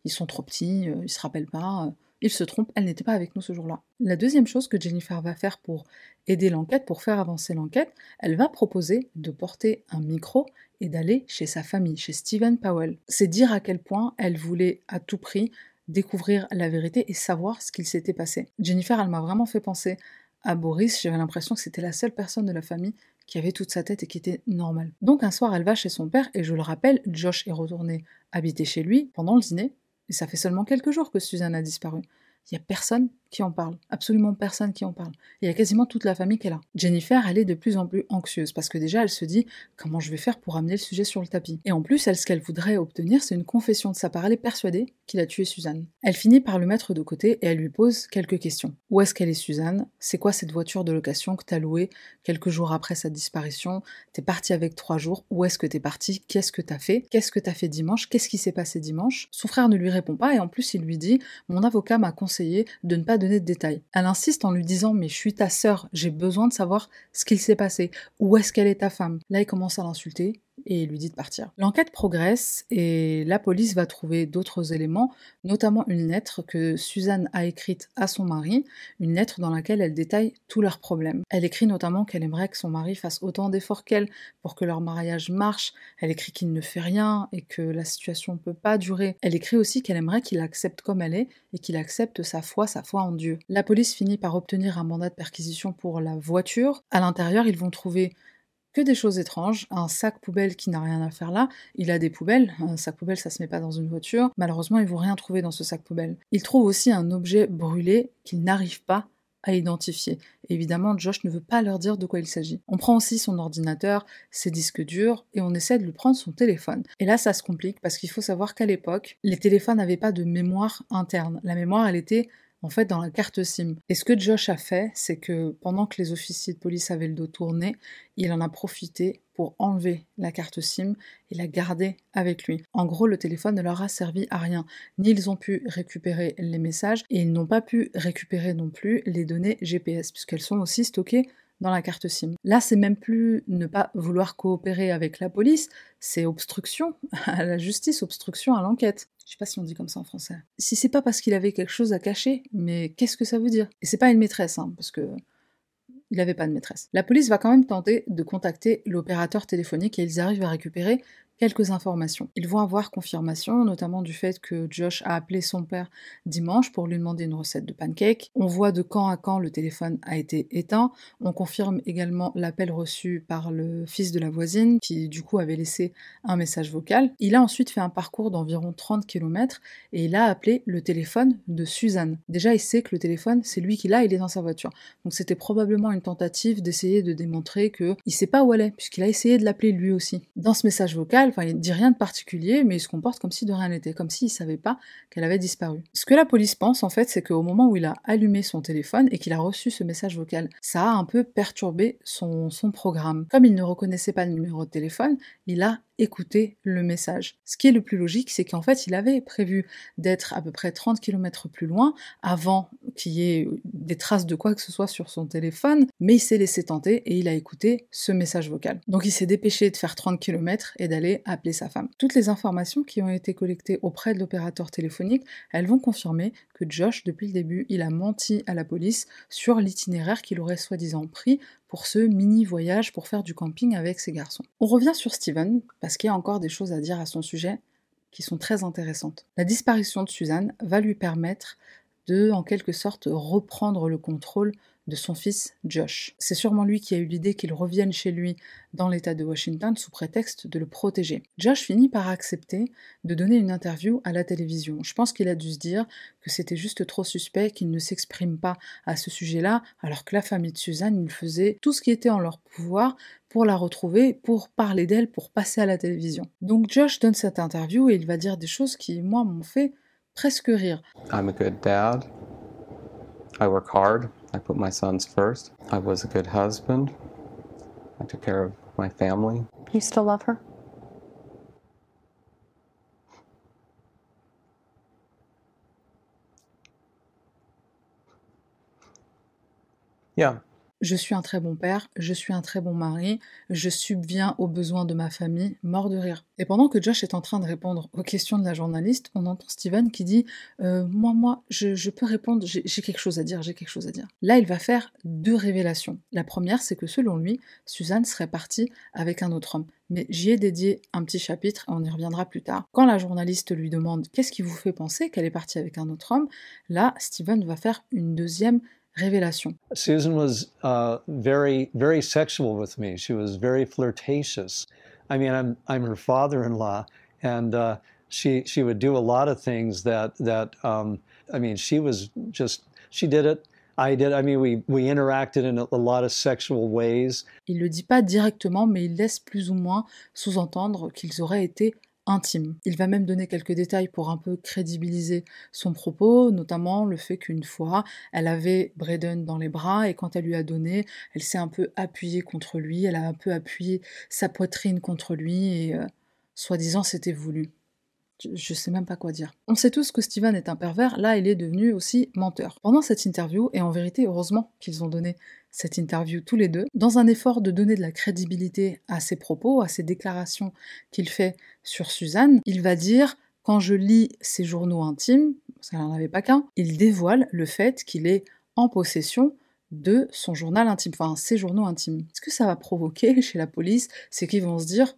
Ils sont trop petits, ils se rappellent pas. Ils se trompent, elle n'était pas avec nous ce jour-là. La deuxième chose que Jennifer va faire pour aider l'enquête, pour faire avancer l'enquête, elle va proposer de porter un micro et d'aller chez sa famille, chez Stephen Powell. C'est dire à quel point elle voulait à tout prix découvrir la vérité et savoir ce qu'il s'était passé. Jennifer, elle m'a vraiment fait penser à Boris, j'avais l'impression que c'était la seule personne de la famille qui avait toute sa tête et qui était normale. Donc un soir, elle va chez son père, et je le rappelle, Josh est retourné habiter chez lui pendant le dîner, et ça fait seulement quelques jours que Suzanne a disparu. Il n'y a personne qui en parle. Absolument personne qui en parle. Il y a quasiment toute la famille qui est là. Jennifer, elle est de plus en plus anxieuse parce que déjà, elle se dit comment je vais faire pour amener le sujet sur le tapis? Et en plus, elle, ce qu'elle voudrait obtenir, c'est une confession de sa part. Elle est persuadée qu'il a tué Suzanne. Elle finit par le mettre de côté et elle lui pose quelques questions. Où est-ce qu'elle est Suzanne? C'est quoi cette voiture de location que t'as louée quelques jours après sa disparition? T'es parti avec trois jours. Où est-ce que t'es parti Qu'est-ce que t'as fait? Qu'est-ce que t'as fait dimanche? Qu'est-ce qui s'est passé dimanche? Son frère ne lui répond pas et en plus, il lui dit Mon avocat m'a conseillé de ne pas donner de détails. Elle insiste en lui disant Mais je suis ta sœur, j'ai besoin de savoir ce qu'il s'est passé. Où est-ce qu'elle est ta femme? Là, il commence à l'insulter et lui dit de partir. L'enquête progresse et la police va trouver d'autres éléments, notamment une lettre que Suzanne a écrite à son mari, une lettre dans laquelle elle détaille tous leurs problèmes. Elle écrit notamment qu'elle aimerait que son mari fasse autant d'efforts qu'elle pour que leur mariage marche. Elle écrit qu'il ne fait rien et que la situation ne peut pas durer. Elle écrit aussi qu'elle aimerait qu'il accepte comme elle est et qu'il accepte sa foi, sa foi en Dieu. La police finit par obtenir un mandat de perquisition pour la voiture. À l'intérieur, ils vont trouver des choses étranges, un sac poubelle qui n'a rien à faire là, il a des poubelles, un sac poubelle ça se met pas dans une voiture, malheureusement ils vont rien trouver dans ce sac poubelle. Il trouve aussi un objet brûlé qu'il n'arrive pas à identifier. Évidemment, Josh ne veut pas leur dire de quoi il s'agit. On prend aussi son ordinateur, ses disques durs, et on essaie de lui prendre son téléphone. Et là, ça se complique parce qu'il faut savoir qu'à l'époque, les téléphones n'avaient pas de mémoire interne. La mémoire, elle était en fait dans la carte SIM. Et ce que Josh a fait, c'est que pendant que les officiers de police avaient le dos tourné, il en a profité pour enlever la carte SIM et la garder avec lui. En gros, le téléphone ne leur a servi à rien. Ni ils ont pu récupérer les messages et ils n'ont pas pu récupérer non plus les données GPS puisqu'elles sont aussi stockées dans la carte SIM. Là, c'est même plus ne pas vouloir coopérer avec la police, c'est obstruction à la justice, obstruction à l'enquête. Je sais pas si on dit comme ça en français. Si c'est pas parce qu'il avait quelque chose à cacher, mais qu'est-ce que ça veut dire? Et c'est pas une maîtresse, hein, parce que il n'avait pas de maîtresse. La police va quand même tenter de contacter l'opérateur téléphonique et ils arrivent à récupérer quelques informations. Ils vont avoir confirmation, notamment du fait que Josh a appelé son père dimanche pour lui demander une recette de pancake. On voit de quand à quand le téléphone a été éteint. On confirme également l'appel reçu par le fils de la voisine, qui du coup avait laissé un message vocal. Il a ensuite fait un parcours d'environ 30 km et il a appelé le téléphone de Suzanne. Déjà, il sait que le téléphone, c'est lui qui l'a, il est dans sa voiture. Donc c'était probablement une tentative d'essayer de démontrer que il sait pas où elle est, puisqu'il a essayé de l'appeler lui aussi. Dans ce message vocal, il dit rien de particulier, mais il se comporte comme si de rien n'était, comme s'il savait pas qu'elle avait disparu. Ce que la police pense, en fait, c'est qu'au moment où il a allumé son téléphone et qu'il a reçu ce message vocal, ça a un peu perturbé son, son programme. Comme il ne reconnaissait pas le numéro de téléphone, il a écouter le message. Ce qui est le plus logique, c'est qu'en fait, il avait prévu d'être à peu près 30 km plus loin avant qu'il y ait des traces de quoi que ce soit sur son téléphone, mais il s'est laissé tenter et il a écouté ce message vocal. Donc il s'est dépêché de faire 30 km et d'aller appeler sa femme. Toutes les informations qui ont été collectées auprès de l'opérateur téléphonique, elles vont confirmer que Josh, depuis le début, il a menti à la police sur l'itinéraire qu'il aurait soi-disant pris pour ce mini voyage pour faire du camping avec ses garçons. On revient sur Steven, parce qu'il y a encore des choses à dire à son sujet qui sont très intéressantes. La disparition de Suzanne va lui permettre de, en quelque sorte, reprendre le contrôle de son fils Josh. C'est sûrement lui qui a eu l'idée qu'il revienne chez lui dans l'État de Washington sous prétexte de le protéger. Josh finit par accepter de donner une interview à la télévision. Je pense qu'il a dû se dire que c'était juste trop suspect qu'il ne s'exprime pas à ce sujet-là, alors que la famille de Suzanne, il faisait tout ce qui était en leur pouvoir pour la retrouver, pour parler d'elle, pour passer à la télévision. Donc Josh donne cette interview et il va dire des choses qui, moi, m'ont fait presque rire. I'm a good dad. I work hard. I put my sons first. I was a good husband. I took care of my family. You still love her? Yeah, Je suis un très bon père, je suis un très bon mari, je subviens aux besoins de ma famille, mort de rire. Et pendant que Josh est en train de répondre aux questions de la journaliste, on entend Steven qui dit euh, Moi, moi, je, peux répondre, j'ai quelque chose à dire, j'ai quelque chose à dire. Là, il va faire deux révélations. La première, c'est que selon lui, Suzanne serait partie avec un autre homme. Mais j'y ai dédié un petit chapitre, on y reviendra plus tard. Quand la journaliste lui demande Qu'est-ce qui vous fait penser qu'elle est partie avec un autre homme? Là, Steven va faire une deuxième révélation. Susan was uh, very, very sexual with me. She was very flirtatious. I mean, I'm, I'm her father-in-law, and uh, she, she would do a lot of things that, that um, I mean, she was just, she did it. I did. I mean, we, we interacted in a, a lot of sexual ways. Il le dit pas directement, mais il laisse plus ou moins sous-entendre qu'ils auraient été intime. Il va même donner quelques détails pour un peu crédibiliser son propos, notamment le fait qu'une fois, elle avait Braden dans les bras et quand elle lui a donné, elle s'est un peu appuyée contre lui, elle a un peu appuyé sa poitrine contre lui et euh, soi-disant c'était voulu. Je, sais même pas quoi dire. On sait tous que Steven est un pervers, là il est devenu aussi menteur. Pendant cette interview, et en vérité heureusement qu'ils ont donné cette interview tous les deux, dans un effort de donner de la crédibilité à ses propos, à ses déclarations qu'il fait sur Suzanne, il va dire quand je lis ses journaux intimes, parce qu'elle n'en avait pas qu'un, il dévoile le fait qu'il est en possession de son journal intime, enfin ses journaux intimes. Ce que ça va provoquer chez la police, c'est qu'ils vont se dire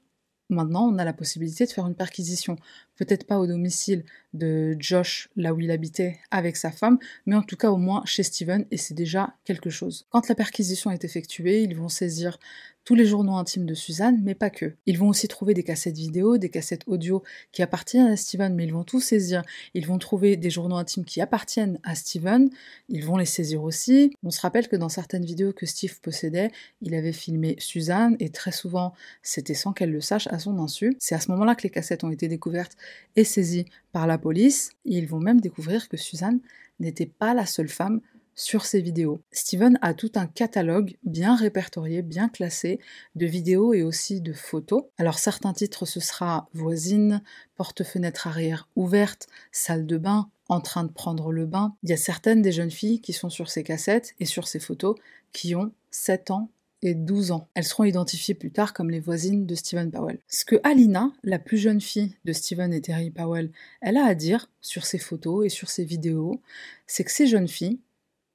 Maintenant, on a la possibilité de faire une perquisition. Peut-être pas au domicile de Josh, là où il habitait avec sa femme, mais en tout cas au moins chez Steven, et c'est déjà quelque chose. Quand la perquisition est effectuée, ils vont saisir tous les journaux intimes de Suzanne, mais pas que. Ils vont aussi trouver des cassettes vidéo, des cassettes audio qui appartiennent à Steven, mais ils vont tout saisir. Ils vont trouver des journaux intimes qui appartiennent à Steven, ils vont les saisir aussi. On se rappelle que dans certaines vidéos que Steve possédait, il avait filmé Suzanne, et très souvent, c'était sans qu'elle le sache à son insu. C'est à ce moment-là que les cassettes ont été découvertes et saisies par la police. Ils vont même découvrir que Suzanne n'était pas la seule femme sur ces vidéos. Steven a tout un catalogue bien répertorié, bien classé de vidéos et aussi de photos. Alors certains titres ce sera voisine, porte-fenêtre arrière ouverte, salle de bain, en train de prendre le bain. Il y a certaines des jeunes filles qui sont sur ces cassettes et sur ces photos qui ont 7 ans et 12 ans. Elles seront identifiées plus tard comme les voisines de Stephen Powell. Ce que Alina, la plus jeune fille de Stephen et Terry Powell, elle a à dire sur ces photos et sur ces vidéos, c'est que ces jeunes filles,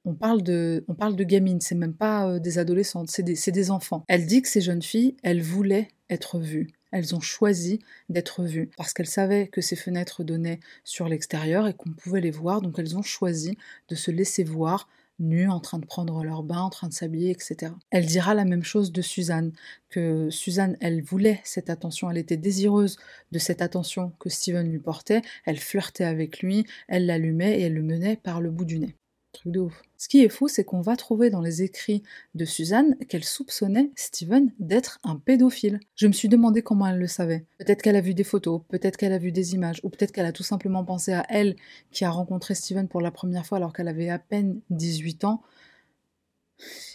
on parle de, on parle de gamines, c'est même pas euh, des adolescentes, c'est des, des enfants. Elle dit que ces jeunes filles, elles voulaient être vues. elles ont choisi d'être vues parce qu'elles savaient que ces fenêtres donnaient sur l'extérieur et qu'on pouvait les voir, donc elles ont choisi de se laisser voir nues, en train de prendre leur bain, en train de s'habiller, etc. Elle dira la même chose de Suzanne, que Suzanne, elle voulait cette attention, elle était désireuse de cette attention que Steven lui portait, elle flirtait avec lui, elle l'allumait et elle le menait par le bout du nez. Truc de ouf. Ce qui est fou, c'est qu'on va trouver dans les écrits de Suzanne qu'elle soupçonnait Steven d'être un pédophile. Je me suis demandé comment elle le savait. Peut-être qu'elle a vu des photos, peut-être qu'elle a vu des images, ou peut-être qu'elle a tout simplement pensé à elle qui a rencontré Steven pour la première fois alors qu'elle avait à peine 18 ans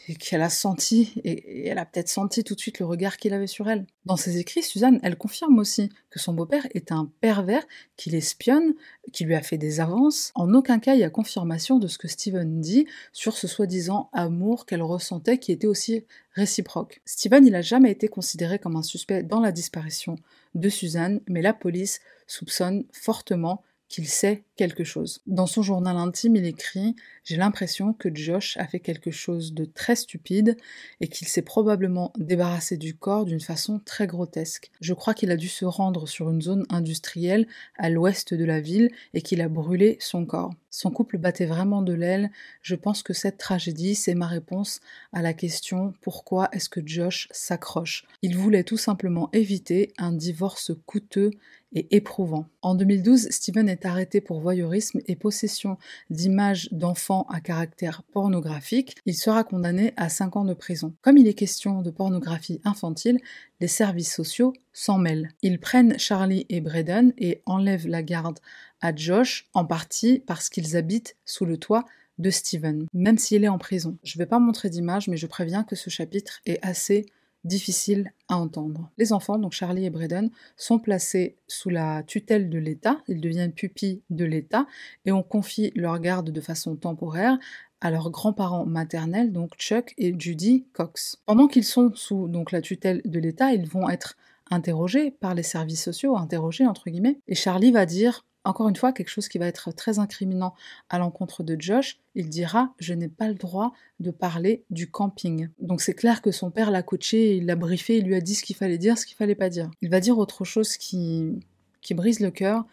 et qu'elle a senti, et elle a peut-être senti tout de suite le regard qu'il avait sur elle. Dans ses écrits, Suzanne, elle confirme aussi que son beau-père est un pervers, qu'il espionne, qui lui a fait des avances. En aucun cas, il y a confirmation de ce que Steven dit sur ce soi-disant amour qu'elle ressentait qui était aussi réciproque. Steven, il n'a jamais été considéré comme un suspect dans la disparition de Suzanne, mais la police soupçonne fortement qu'il sait quelque chose. Dans son journal intime, il écrit J'ai l'impression que Josh a fait quelque chose de très stupide et qu'il s'est probablement débarrassé du corps d'une façon très grotesque. Je crois qu'il a dû se rendre sur une zone industrielle à l'ouest de la ville et qu'il a brûlé son corps. Son couple battait vraiment de l'aile. Je pense que cette tragédie, c'est ma réponse à la question pourquoi est-ce que Josh s'accroche? Il voulait tout simplement éviter un divorce coûteux et éprouvant. En 2012, Steven est arrêté pour voyeurisme et possession d'images d'enfants à caractère pornographique. Il sera condamné à 5 ans de prison. Comme il est question de pornographie infantile, les services sociaux s'en mêlent. Ils prennent Charlie et Braden et enlèvent la garde à Josh, en partie parce qu'ils habitent sous le toit de Steven, même s'il est en prison. Je ne vais pas montrer d'image, mais je préviens que ce chapitre est assez difficile à entendre. Les enfants, donc Charlie et Braden, sont placés sous la tutelle de l'État, ils deviennent pupilles de l'État, et on confie leur garde de façon temporaire à leurs grands-parents maternels, donc Chuck et Judy Cox. Pendant qu'ils sont sous donc la tutelle de l'État, ils vont être interrogés par les services sociaux, interrogés entre guillemets, et Charlie va dire encore une fois, quelque chose qui va être très incriminant à l'encontre de Josh, il dira Je n'ai pas le droit de parler du camping. Donc c'est clair que son père l'a coaché, il l'a briefé, il lui a dit ce qu'il fallait dire, ce qu'il fallait pas dire. Il va dire autre chose qui, qui brise le cœur.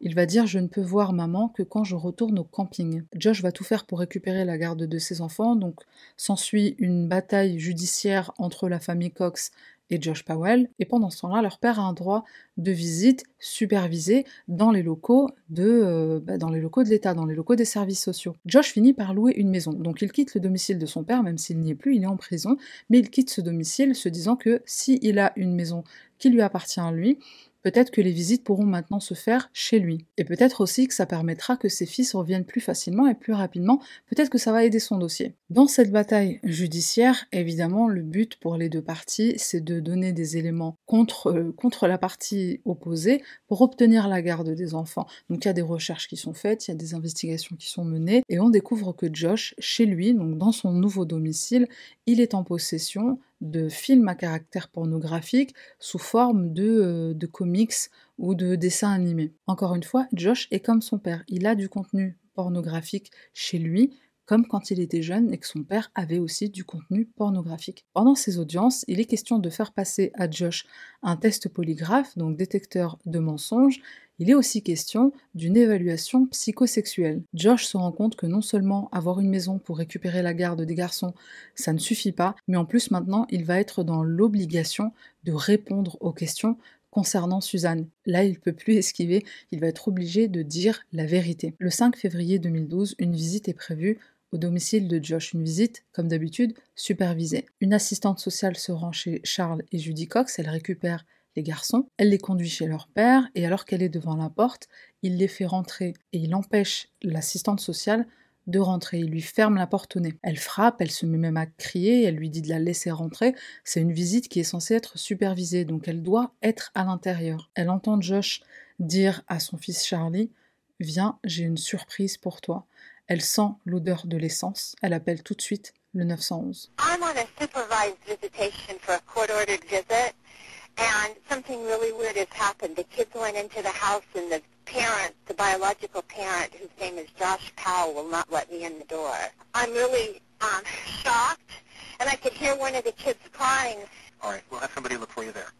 Il va dire Je ne peux voir maman que quand je retourne au camping. Josh va tout faire pour récupérer la garde de ses enfants, donc s'ensuit une bataille judiciaire entre la famille Cox et Josh Powell, et pendant ce temps-là, leur père a un droit de visite supervisé dans les locaux de, euh, bah, dans les locaux de l'État, dans les locaux des services sociaux. Josh finit par louer une maison, donc il quitte le domicile de son père, même s'il n'y est plus, il est en prison, mais il quitte ce domicile se disant que s'il a une maison qui lui appartient à lui, Peut-être que les visites pourront maintenant se faire chez lui. Et peut-être aussi que ça permettra que ses fils reviennent plus facilement et plus rapidement. Peut-être que ça va aider son dossier. Dans cette bataille judiciaire, évidemment, le but pour les deux parties, c'est de donner des éléments contre, euh, la partie opposée pour obtenir la garde des enfants. Donc il y a des recherches qui sont faites, il y a des investigations qui sont menées, et on découvre que Josh, chez lui, donc dans son nouveau domicile, il est en possession de films à caractère pornographique sous forme de, euh, de comics ou de dessins animés. Encore une fois, Josh est comme son père, il a du contenu pornographique chez lui, comme quand il était jeune et que son père avait aussi du contenu pornographique. Pendant ces audiences, il est question de faire passer à Josh un test polygraphe, donc détecteur de mensonges, il est aussi question d'une évaluation psychosexuelle. Josh se rend compte que non seulement avoir une maison pour récupérer la garde des garçons, ça ne suffit pas, mais en plus maintenant il va être dans l'obligation de répondre aux questions concernant Suzanne. Là, il ne peut plus esquiver, il va être obligé de dire la vérité. Le 5 février 2012, une visite est prévue au domicile de Josh, une visite, comme d'habitude, supervisée. Une assistante sociale se rend chez Charles et Judy Cox, elle récupère les garçons, elle les conduit chez leur père, et alors qu'elle est devant la porte, il les fait rentrer et il empêche l'assistante sociale de rentrer. Il lui ferme la porte au nez. Elle frappe, elle se met même à crier, elle lui dit de la laisser rentrer. C'est une visite qui est censée être supervisée, donc elle doit être à l'intérieur. Elle entend Josh dire à son fils Charlie Viens, j'ai une surprise pour toi. Elle sent l'odeur de l'essence. Elle appelle tout de suite le 911. And something really weird has happened. The kids went into the house, and the parent, the biological parent, whose name is Josh Powell, will not let me in the door. I'm really um, shocked, and I could hear one of the kids crying. All right, we'll have somebody look for you there.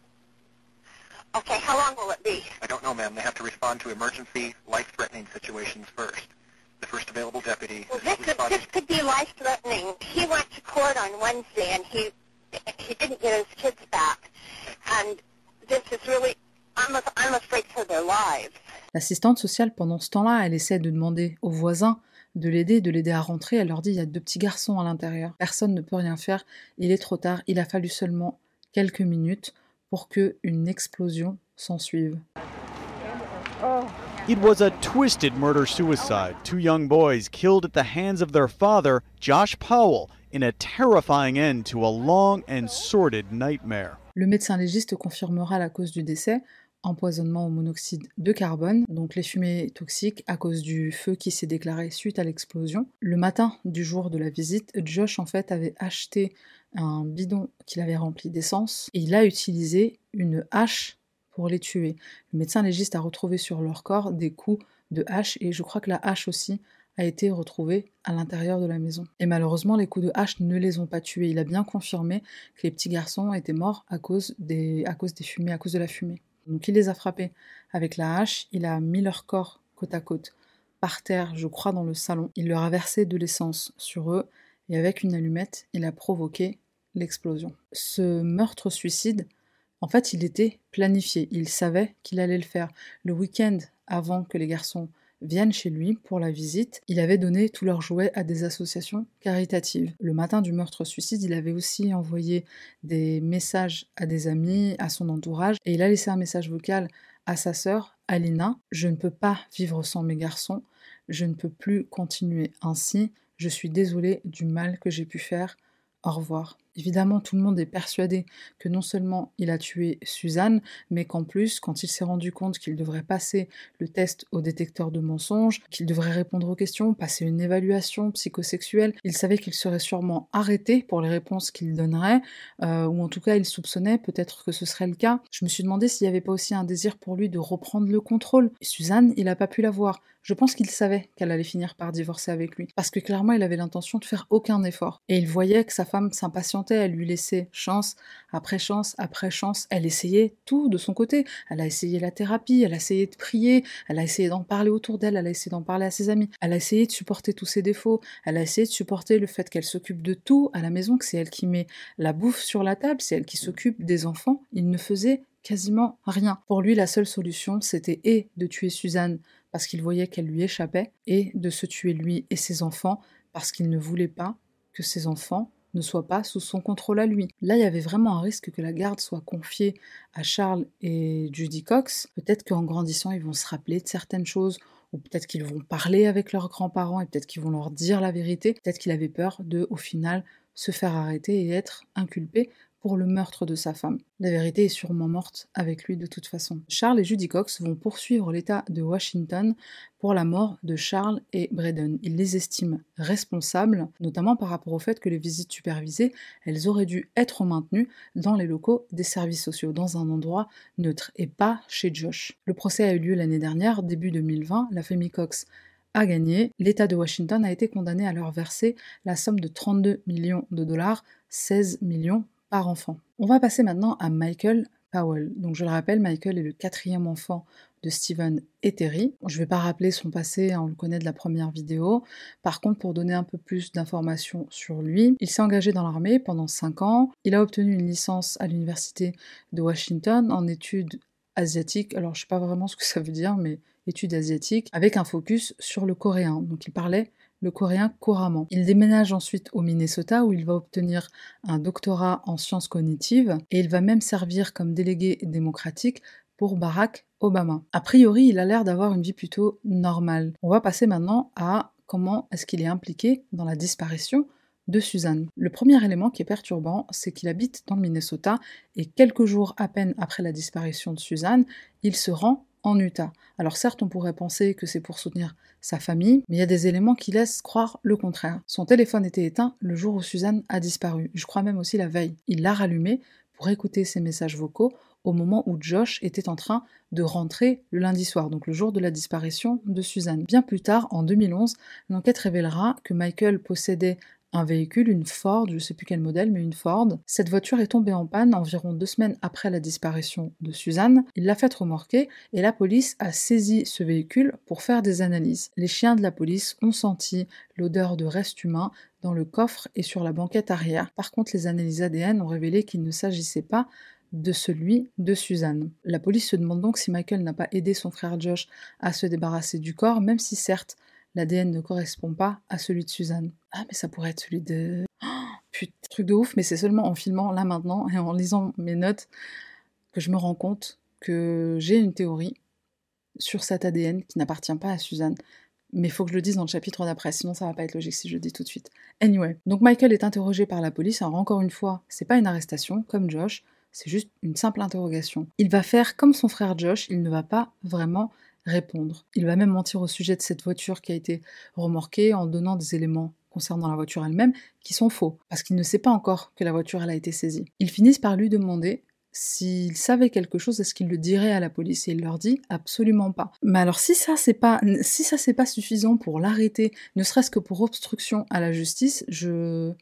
Okay, how long will it be? I don't know, ma'am. They have to respond to emergency, life-threatening situations first. The first available deputy Well, is this could, this could be life-threatening. He went to court on Wednesday, and he he didn't get his kids back, and this is really. I'm af- I'm afraid for their lives. L'assistante sociale, pendant ce temps-là, elle essaie de demander aux voisins de l'aider, de l'aider à rentrer. Elle leur dit il y a deux petits garçons à l'intérieur. Personne ne peut rien faire. Il est trop tard. Il a fallu seulement quelques minutes pour que une explosion s'ensuive. It was a twisted murder suicide. Two young boys killed at the hands of their father, Josh Powell, in a terrifying end to a long and sordid nightmare. Le médecin légiste confirmera la cause du décès, empoisonnement au monoxyde de carbone, donc les fumées toxiques à cause du feu qui s'est déclaré suite à l'explosion. Le matin du jour de la visite, Josh en fait avait acheté un bidon qu'il avait rempli d'essence et il a utilisé une hache pour les tuer. Le médecin légiste a retrouvé sur leur corps des coups de hache et je crois que la hache aussi a été retrouvée à l'intérieur de la maison. Et malheureusement, les coups de hache ne les ont pas tués. Il a bien confirmé que les petits garçons étaient morts à cause des, à cause des fumées, à cause de la fumée. Donc il les a frappés avec la hache, il a mis leur corps côte à côte par terre, je crois, dans le salon. Il leur a versé de l'essence sur eux et avec une allumette, il a provoqué l'explosion. Ce meurtre-suicide, en fait, il était planifié. Il savait qu'il allait le faire. Le week-end avant que les garçons viennent chez lui pour la visite, il avait donné tous leurs jouets à des associations caritatives. Le matin du meurtre-suicide, il avait aussi envoyé des messages à des amis, à son entourage, et il a laissé un message vocal à sa sœur, Alina. Je ne peux pas vivre sans mes garçons, je ne peux plus continuer ainsi, je suis désolée du mal que j'ai pu faire, au revoir. Évidemment, tout le monde est persuadé que non seulement il a tué Suzanne, mais qu'en plus, quand il s'est rendu compte qu'il devrait passer le test au détecteur de mensonges, qu'il devrait répondre aux questions, passer une évaluation psychosexuelle, il savait qu'il serait sûrement arrêté pour les réponses qu'il donnerait, euh, ou en tout cas il soupçonnait peut-être que ce serait le cas. Je me suis demandé s'il n'y avait pas aussi un désir pour lui de reprendre le contrôle. Et Suzanne, il n'a pas pu la voir. Je pense qu'il savait qu'elle allait finir par divorcer avec lui, parce que clairement il avait l'intention de faire aucun effort. Et il voyait que sa femme s'impatientait, elle lui laissait chance après chance après chance. Elle essayait tout de son côté. Elle a essayé la thérapie, elle a essayé de prier, elle a essayé d'en parler autour d'elle, elle a essayé d'en parler à ses amis, elle a essayé de supporter tous ses défauts, elle a essayé de supporter le fait qu'elle s'occupe de tout à la maison, que c'est elle qui met la bouffe sur la table, c'est elle qui s'occupe des enfants. Il ne faisait quasiment rien. Pour lui, la seule solution, c'était et de tuer Suzanne parce qu'il voyait qu'elle lui échappait, et de se tuer lui et ses enfants parce qu'il ne voulait pas que ses enfants ne soient pas sous son contrôle à lui. Là, il y avait vraiment un risque que la garde soit confiée à Charles et Judy Cox. Peut-être qu'en grandissant, ils vont se rappeler de certaines choses, ou peut-être qu'ils vont parler avec leurs grands-parents et peut-être qu'ils vont leur dire la vérité. Peut-être qu'il avait peur de, au final, se faire arrêter et être inculpé pour le meurtre de sa femme. La vérité est sûrement morte avec lui de toute façon. Charles et Judy Cox vont poursuivre l'État de Washington pour la mort de Charles et Braden. Ils les estiment responsables, notamment par rapport au fait que les visites supervisées, elles auraient dû être maintenues dans les locaux des services sociaux, dans un endroit neutre, et pas chez Josh. Le procès a eu lieu l'année dernière, début 2020. La famille Cox a gagné. L'État de Washington a été condamné à leur verser la somme de 32 millions de dollars, 16 millions enfant. On va passer maintenant à Michael Powell. Donc je le rappelle, Michael est le quatrième enfant de Stephen et Terry. Je ne vais pas rappeler son passé, hein, on le connaît de la première vidéo. Par contre, pour donner un peu plus d'informations sur lui, il s'est engagé dans l'armée pendant 5 ans. Il a obtenu une licence à l'université de Washington en études asiatiques. Alors je ne sais pas vraiment ce que ça veut dire, mais études asiatiques, avec un focus sur le coréen. Donc il parlait le coréen couramment. Il déménage ensuite au Minnesota où il va obtenir un doctorat en sciences cognitives et il va même servir comme délégué démocratique pour Barack Obama. A priori, il a l'air d'avoir une vie plutôt normale. On va passer maintenant à comment est-ce qu'il est impliqué dans la disparition de Suzanne. Le premier élément qui est perturbant, c'est qu'il habite dans le Minnesota et quelques jours à peine après la disparition de Suzanne, il se rend en Utah. Alors certes, on pourrait penser que c'est pour soutenir sa famille, mais il y a des éléments qui laissent croire le contraire. Son téléphone était éteint le jour où Suzanne a disparu, je crois même aussi la veille. Il l'a rallumé pour écouter ses messages vocaux au moment où Josh était en train de rentrer le lundi soir, donc le jour de la disparition de Suzanne. Bien plus tard, en 2011, l'enquête révélera que Michael possédait un véhicule, une Ford, je sais plus quel modèle, mais une Ford. Cette voiture est tombée en panne environ deux semaines après la disparition de Suzanne. Il l'a fait remorquer et la police a saisi ce véhicule pour faire des analyses. Les chiens de la police ont senti l'odeur de reste humain dans le coffre et sur la banquette arrière. Par contre, les analyses ADN ont révélé qu'il ne s'agissait pas de celui de Suzanne. La police se demande donc si Michael n'a pas aidé son frère Josh à se débarrasser du corps, même si certes l'ADN ne correspond pas à celui de Suzanne. Ah mais ça pourrait être celui de... Putain, truc de ouf, mais c'est seulement en filmant là maintenant et en lisant mes notes que je me rends compte que j'ai une théorie sur cet ADN qui n'appartient pas à Suzanne. Mais il faut que je le dise dans le chapitre d'après, sinon ça va pas être logique si je le dis tout de suite. Anyway, donc Michael est interrogé par la police, alors encore une fois, c'est pas une arrestation, comme Josh, c'est juste une simple interrogation. Il va faire comme son frère Josh, il ne va pas vraiment répondre. Il va même mentir au sujet de cette voiture qui a été remorquée en donnant des éléments concernant la voiture elle-même qui sont faux, parce qu'il ne sait pas encore que la voiture a été saisie. Ils finissent par lui demander s'il savait quelque chose, est-ce qu'il le dirait à la police Et il leur dit absolument pas. Mais alors si ça c'est pas si ça c'est pas suffisant pour l'arrêter, ne serait-ce que pour obstruction à la justice, je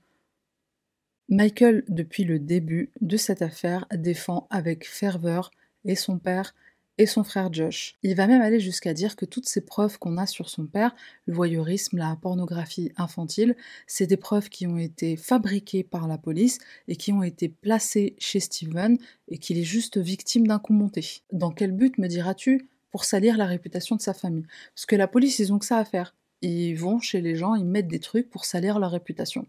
Michael, depuis le début de cette affaire, défend avec ferveur et son père et son frère Josh. Il va même aller jusqu'à dire que toutes ces preuves qu'on a sur son père, le voyeurisme, la pornographie infantile, c'est des preuves qui ont été fabriquées par la police et qui ont été placées chez Steven et qu'il est juste victime d'un coup monté. Dans quel but, me diras-tu? Pour salir la réputation de sa famille. Parce que la police, ils ont que ça à faire. Ils vont chez les gens, ils mettent des trucs pour salir leur réputation.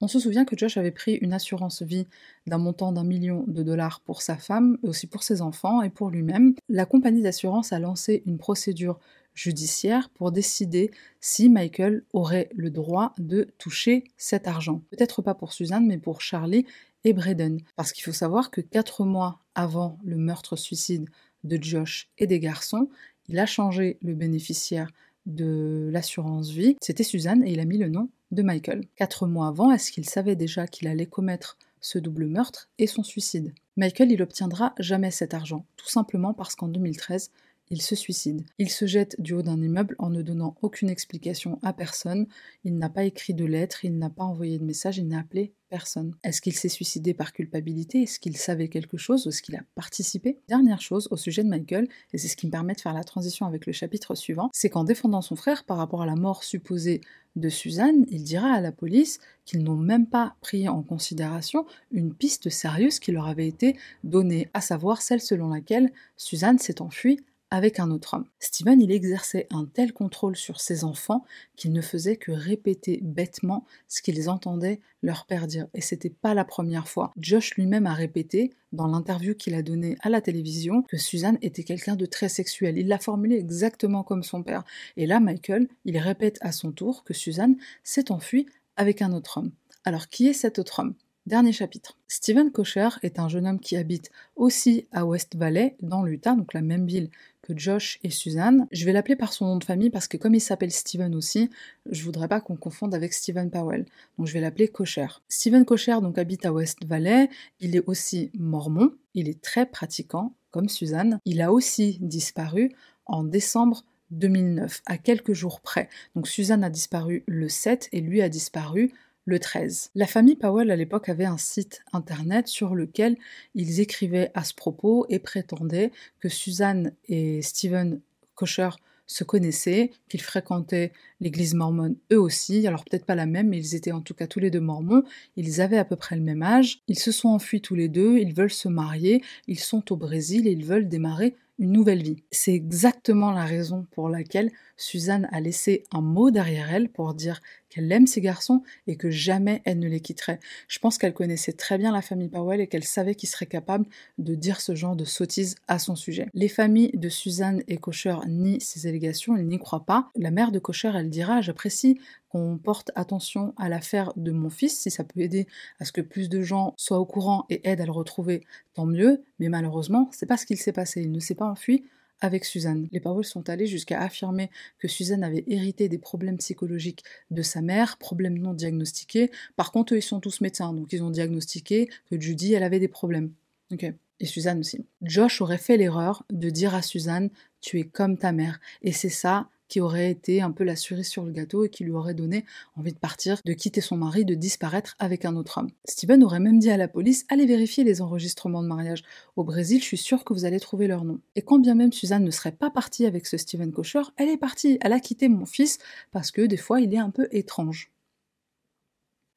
On se souvient que Josh avait pris une assurance vie d'un montant d'un million de dollars pour sa femme, aussi pour ses enfants et pour lui-même. La compagnie d'assurance a lancé une procédure judiciaire pour décider si Michael aurait le droit de toucher cet argent. Peut-être pas pour Suzanne, mais pour Charlie et Braden. Parce qu'il faut savoir que quatre mois avant le meurtre-suicide de Josh et des garçons, il a changé le bénéficiaire de l'assurance vie. C'était Suzanne et il a mis le nom de Michael. Quatre mois avant, est-ce qu'il savait déjà qu'il allait commettre ce double meurtre et son suicide? Michael, il obtiendra jamais cet argent, tout simplement parce qu'en 2013, il se suicide. Il se jette du haut d'un immeuble en ne donnant aucune explication à personne. Il n'a pas écrit de lettre, il n'a pas envoyé de message, il n'a appelé personne. Est-ce qu'il s'est suicidé par culpabilité? Est-ce qu'il savait quelque chose? Est-ce qu'il a participé? Dernière chose au sujet de Michael, et c'est ce qui me permet de faire la transition avec le chapitre suivant, c'est qu'en défendant son frère par rapport à la mort supposée de Suzanne, il dira à la police qu'ils n'ont même pas pris en considération une piste sérieuse qui leur avait été donnée, à savoir celle selon laquelle Suzanne s'est enfuie avec un autre homme. Steven, il exerçait un tel contrôle sur ses enfants qu'il ne faisait que répéter bêtement ce qu'ils entendaient leur père dire. Et c'était pas la première fois. Josh lui-même a répété, dans l'interview qu'il a donnée à la télévision, que Suzanne était quelqu'un de très sexuel. Il l'a formulé exactement comme son père. Et là, Michael, il répète à son tour que Suzanne s'est enfuie avec un autre homme. Alors, qui est cet autre homme? Dernier chapitre. Steven Kocher est un jeune homme qui habite aussi à West Valley, dans l'Utah, donc la même ville Josh et Suzanne. Je vais l'appeler par son nom de famille parce que comme il s'appelle Steven aussi, je voudrais pas qu'on confonde avec Steven Powell. Donc je vais l'appeler Kocher. Steven Kocher donc habite à West Valley, il est aussi mormon, il est très pratiquant comme Suzanne. Il a aussi disparu en décembre 2009, à quelques jours près. Donc Suzanne a disparu le 7 et lui a disparu le 13. La famille Powell à l'époque avait un site internet sur lequel ils écrivaient à ce propos et prétendaient que Suzanne et Stephen Kosher se connaissaient, qu'ils fréquentaient l'église mormone eux aussi, alors peut-être pas la même, mais ils étaient en tout cas tous les deux mormons, ils avaient à peu près le même âge, ils se sont enfuis tous les deux, ils veulent se marier, ils sont au Brésil et ils veulent démarrer nouvelle vie. C'est exactement la raison pour laquelle Suzanne a laissé un mot derrière elle pour dire qu'elle aime ses garçons et que jamais elle ne les quitterait. Je pense qu'elle connaissait très bien la famille Powell et qu'elle savait qu'il serait capable de dire ce genre de sottise à son sujet. Les familles de Suzanne et Cocher nient ces allégations, ils n'y croient pas. La mère de Cocher, elle dira J'apprécie qu'on porte attention à l'affaire de mon fils, si ça peut aider à ce que plus de gens soient au courant et aident à le retrouver, tant mieux, mais malheureusement, c'est pas ce qu'il s'est passé, il ne s'est pas enfui avec Suzanne. Les Powell sont allés jusqu'à affirmer que Suzanne avait hérité des problèmes psychologiques de sa mère, problèmes non diagnostiqués. Par contre, eux, ils sont tous médecins, donc ils ont diagnostiqué que Judy, elle avait des problèmes. Ok. Et Suzanne aussi. Josh aurait fait l'erreur de dire à Suzanne Tu es comme ta mère. Et c'est ça qui aurait été un peu la cerise sur le gâteau et qui lui aurait donné envie de partir, de quitter son mari, de disparaître avec un autre homme. Steven aurait même dit à la police allez vérifier les enregistrements de mariage. Au Brésil, je suis sûre que vous allez trouver leur nom. Et quand bien même Suzanne ne serait pas partie avec ce Steven Kocher, elle est partie, elle a quitté mon fils parce que des fois il est un peu étrange.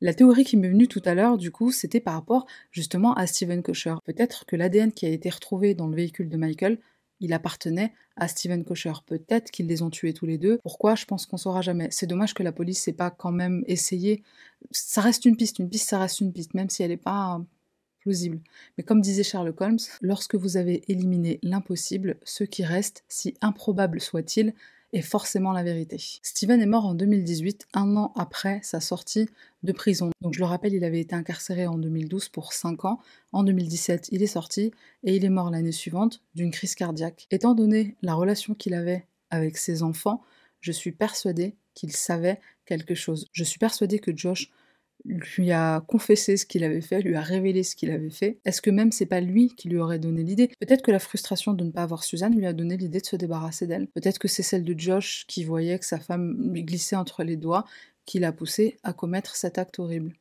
La théorie qui m'est venue tout à l'heure, du coup, c'était par rapport justement à Steven Kocher. Peut-être que l'ADN qui a été retrouvé dans le véhicule de Michael, il appartenait à Steven Kocher. Peut-être qu'ils les ont tués tous les deux. Pourquoi? Je pense qu'on saura jamais. C'est dommage que la police n'ait pas quand même essayé. Ça reste une piste, une piste, ça reste une piste, même si elle n'est pas plausible. Mais comme disait Sherlock Holmes, lorsque vous avez éliminé l'impossible, ce qui reste, si improbable soit-il, est forcément la vérité. Steven est mort en 2018, un an après sa sortie de prison. Donc je le rappelle, il avait été incarcéré en 2012 pour 5 ans. En 2017, il est sorti et il est mort l'année suivante d'une crise cardiaque. Étant donné la relation qu'il avait avec ses enfants, je suis persuadée qu'il savait quelque chose. Je suis persuadée que Josh lui a confessé ce qu'il avait fait, lui a révélé ce qu'il avait fait, est-ce que même c'est pas lui qui lui aurait donné l'idée? Peut-être que la frustration de ne pas avoir Suzanne lui a donné l'idée de se débarrasser d'elle. Peut-être que c'est celle de Josh qui voyait que sa femme lui glissait entre les doigts qui l'a poussé à commettre cet acte horrible.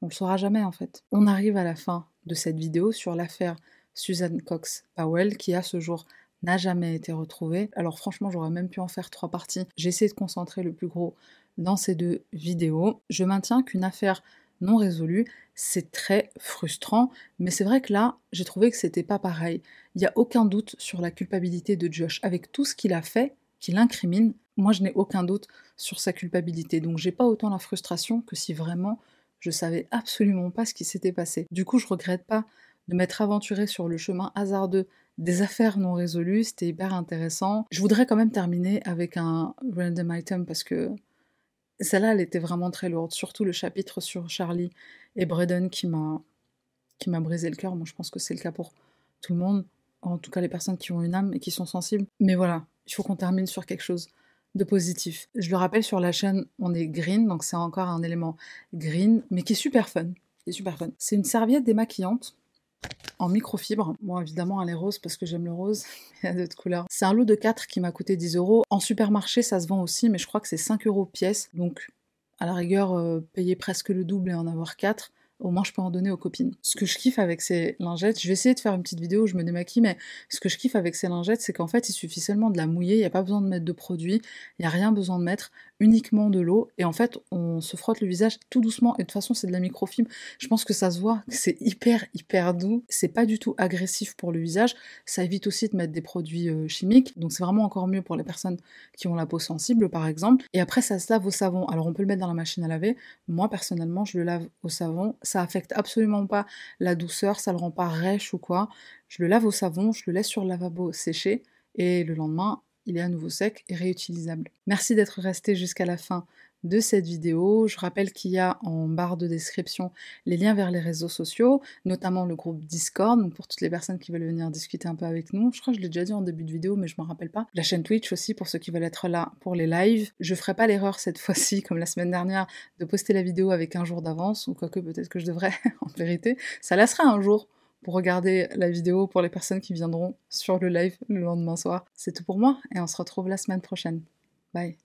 On le saura jamais en fait. On arrive à la fin de cette vidéo sur l'affaire Suzanne Cox Powell qui à ce jour n'a jamais été retrouvée. Alors franchement, j'aurais même pu en faire trois parties. J'ai essayé de concentrer le plus gros dans ces deux vidéos. Je maintiens qu'une affaire non résolue, c'est très frustrant, mais c'est vrai que là, j'ai trouvé que c'était pas pareil. Il n'y a aucun doute sur la culpabilité de Josh. Avec tout ce qu'il a fait, qu'il incrimine, moi je n'ai aucun doute sur sa culpabilité. Donc j'ai pas autant la frustration que si vraiment je savais absolument pas ce qui s'était passé. Du coup, je regrette pas de m'être aventuré sur le chemin hasardeux des affaires non résolues, c'était hyper intéressant. Je voudrais quand même terminer avec un random item parce que celle-là, elle était vraiment très lourde, surtout le chapitre sur Charlie et Braden qui m'a qui m'a brisé le cœur. Moi, je pense que c'est le cas pour tout le monde, en tout cas les personnes qui ont une âme et qui sont sensibles. Mais voilà, il faut qu'on termine sur quelque chose de positif. Je le rappelle, sur la chaîne, on est green, donc c'est encore un élément green, mais qui est super fun. Qui est super fun. C'est une serviette démaquillante en microfibre. Bon, évidemment, elle est rose parce que j'aime le rose. Il y a d'autres couleurs. C'est un lot de 4 qui m'a coûté 10 euros. En supermarché, ça se vend aussi, mais je crois que c'est 5 euros pièce. Donc, à la rigueur, euh, payer presque le double et en avoir 4 au moins je peux en donner aux copines. Ce que je kiffe avec ces lingettes, je vais essayer de faire une petite vidéo où je me démaquille, mais ce que je kiffe avec ces lingettes, c'est qu'en fait, il suffit seulement de la mouiller, il n'y a pas besoin de mettre de produit, il n'y a rien besoin de mettre uniquement de l'eau et en fait on se frotte le visage tout doucement et de toute façon c'est de la microfibre. Je pense que ça se voit, c'est hyper hyper doux, c'est pas du tout agressif pour le visage, ça évite aussi de mettre des produits euh, chimiques donc c'est vraiment encore mieux pour les personnes qui ont la peau sensible par exemple. Et après ça se lave au savon. Alors on peut le mettre dans la machine à laver. Moi personnellement je le lave au savon. Ça affecte absolument pas la douceur, ça le rend pas rêche ou quoi. Je le lave au savon, je le laisse sur le lavabo sécher et le lendemain il est à nouveau sec et réutilisable. Merci d'être resté jusqu'à la fin de cette vidéo. Je rappelle qu'il y a en barre de description les liens vers les réseaux sociaux, notamment le groupe Discord, pour toutes les personnes qui veulent venir discuter un peu avec nous. Je crois que je l'ai déjà dit en début de vidéo, mais je m'en rappelle pas. La chaîne Twitch aussi, pour ceux qui veulent être là pour les lives. Je ferai pas l'erreur cette fois-ci, comme la semaine dernière, de poster la vidéo avec un jour d'avance, ou quoique peut-être que je devrais, en vérité. Ça laissera un jour pour regarder la vidéo pour les personnes qui viendront sur le live le lendemain soir. C'est tout pour moi et on se retrouve la semaine prochaine. Bye.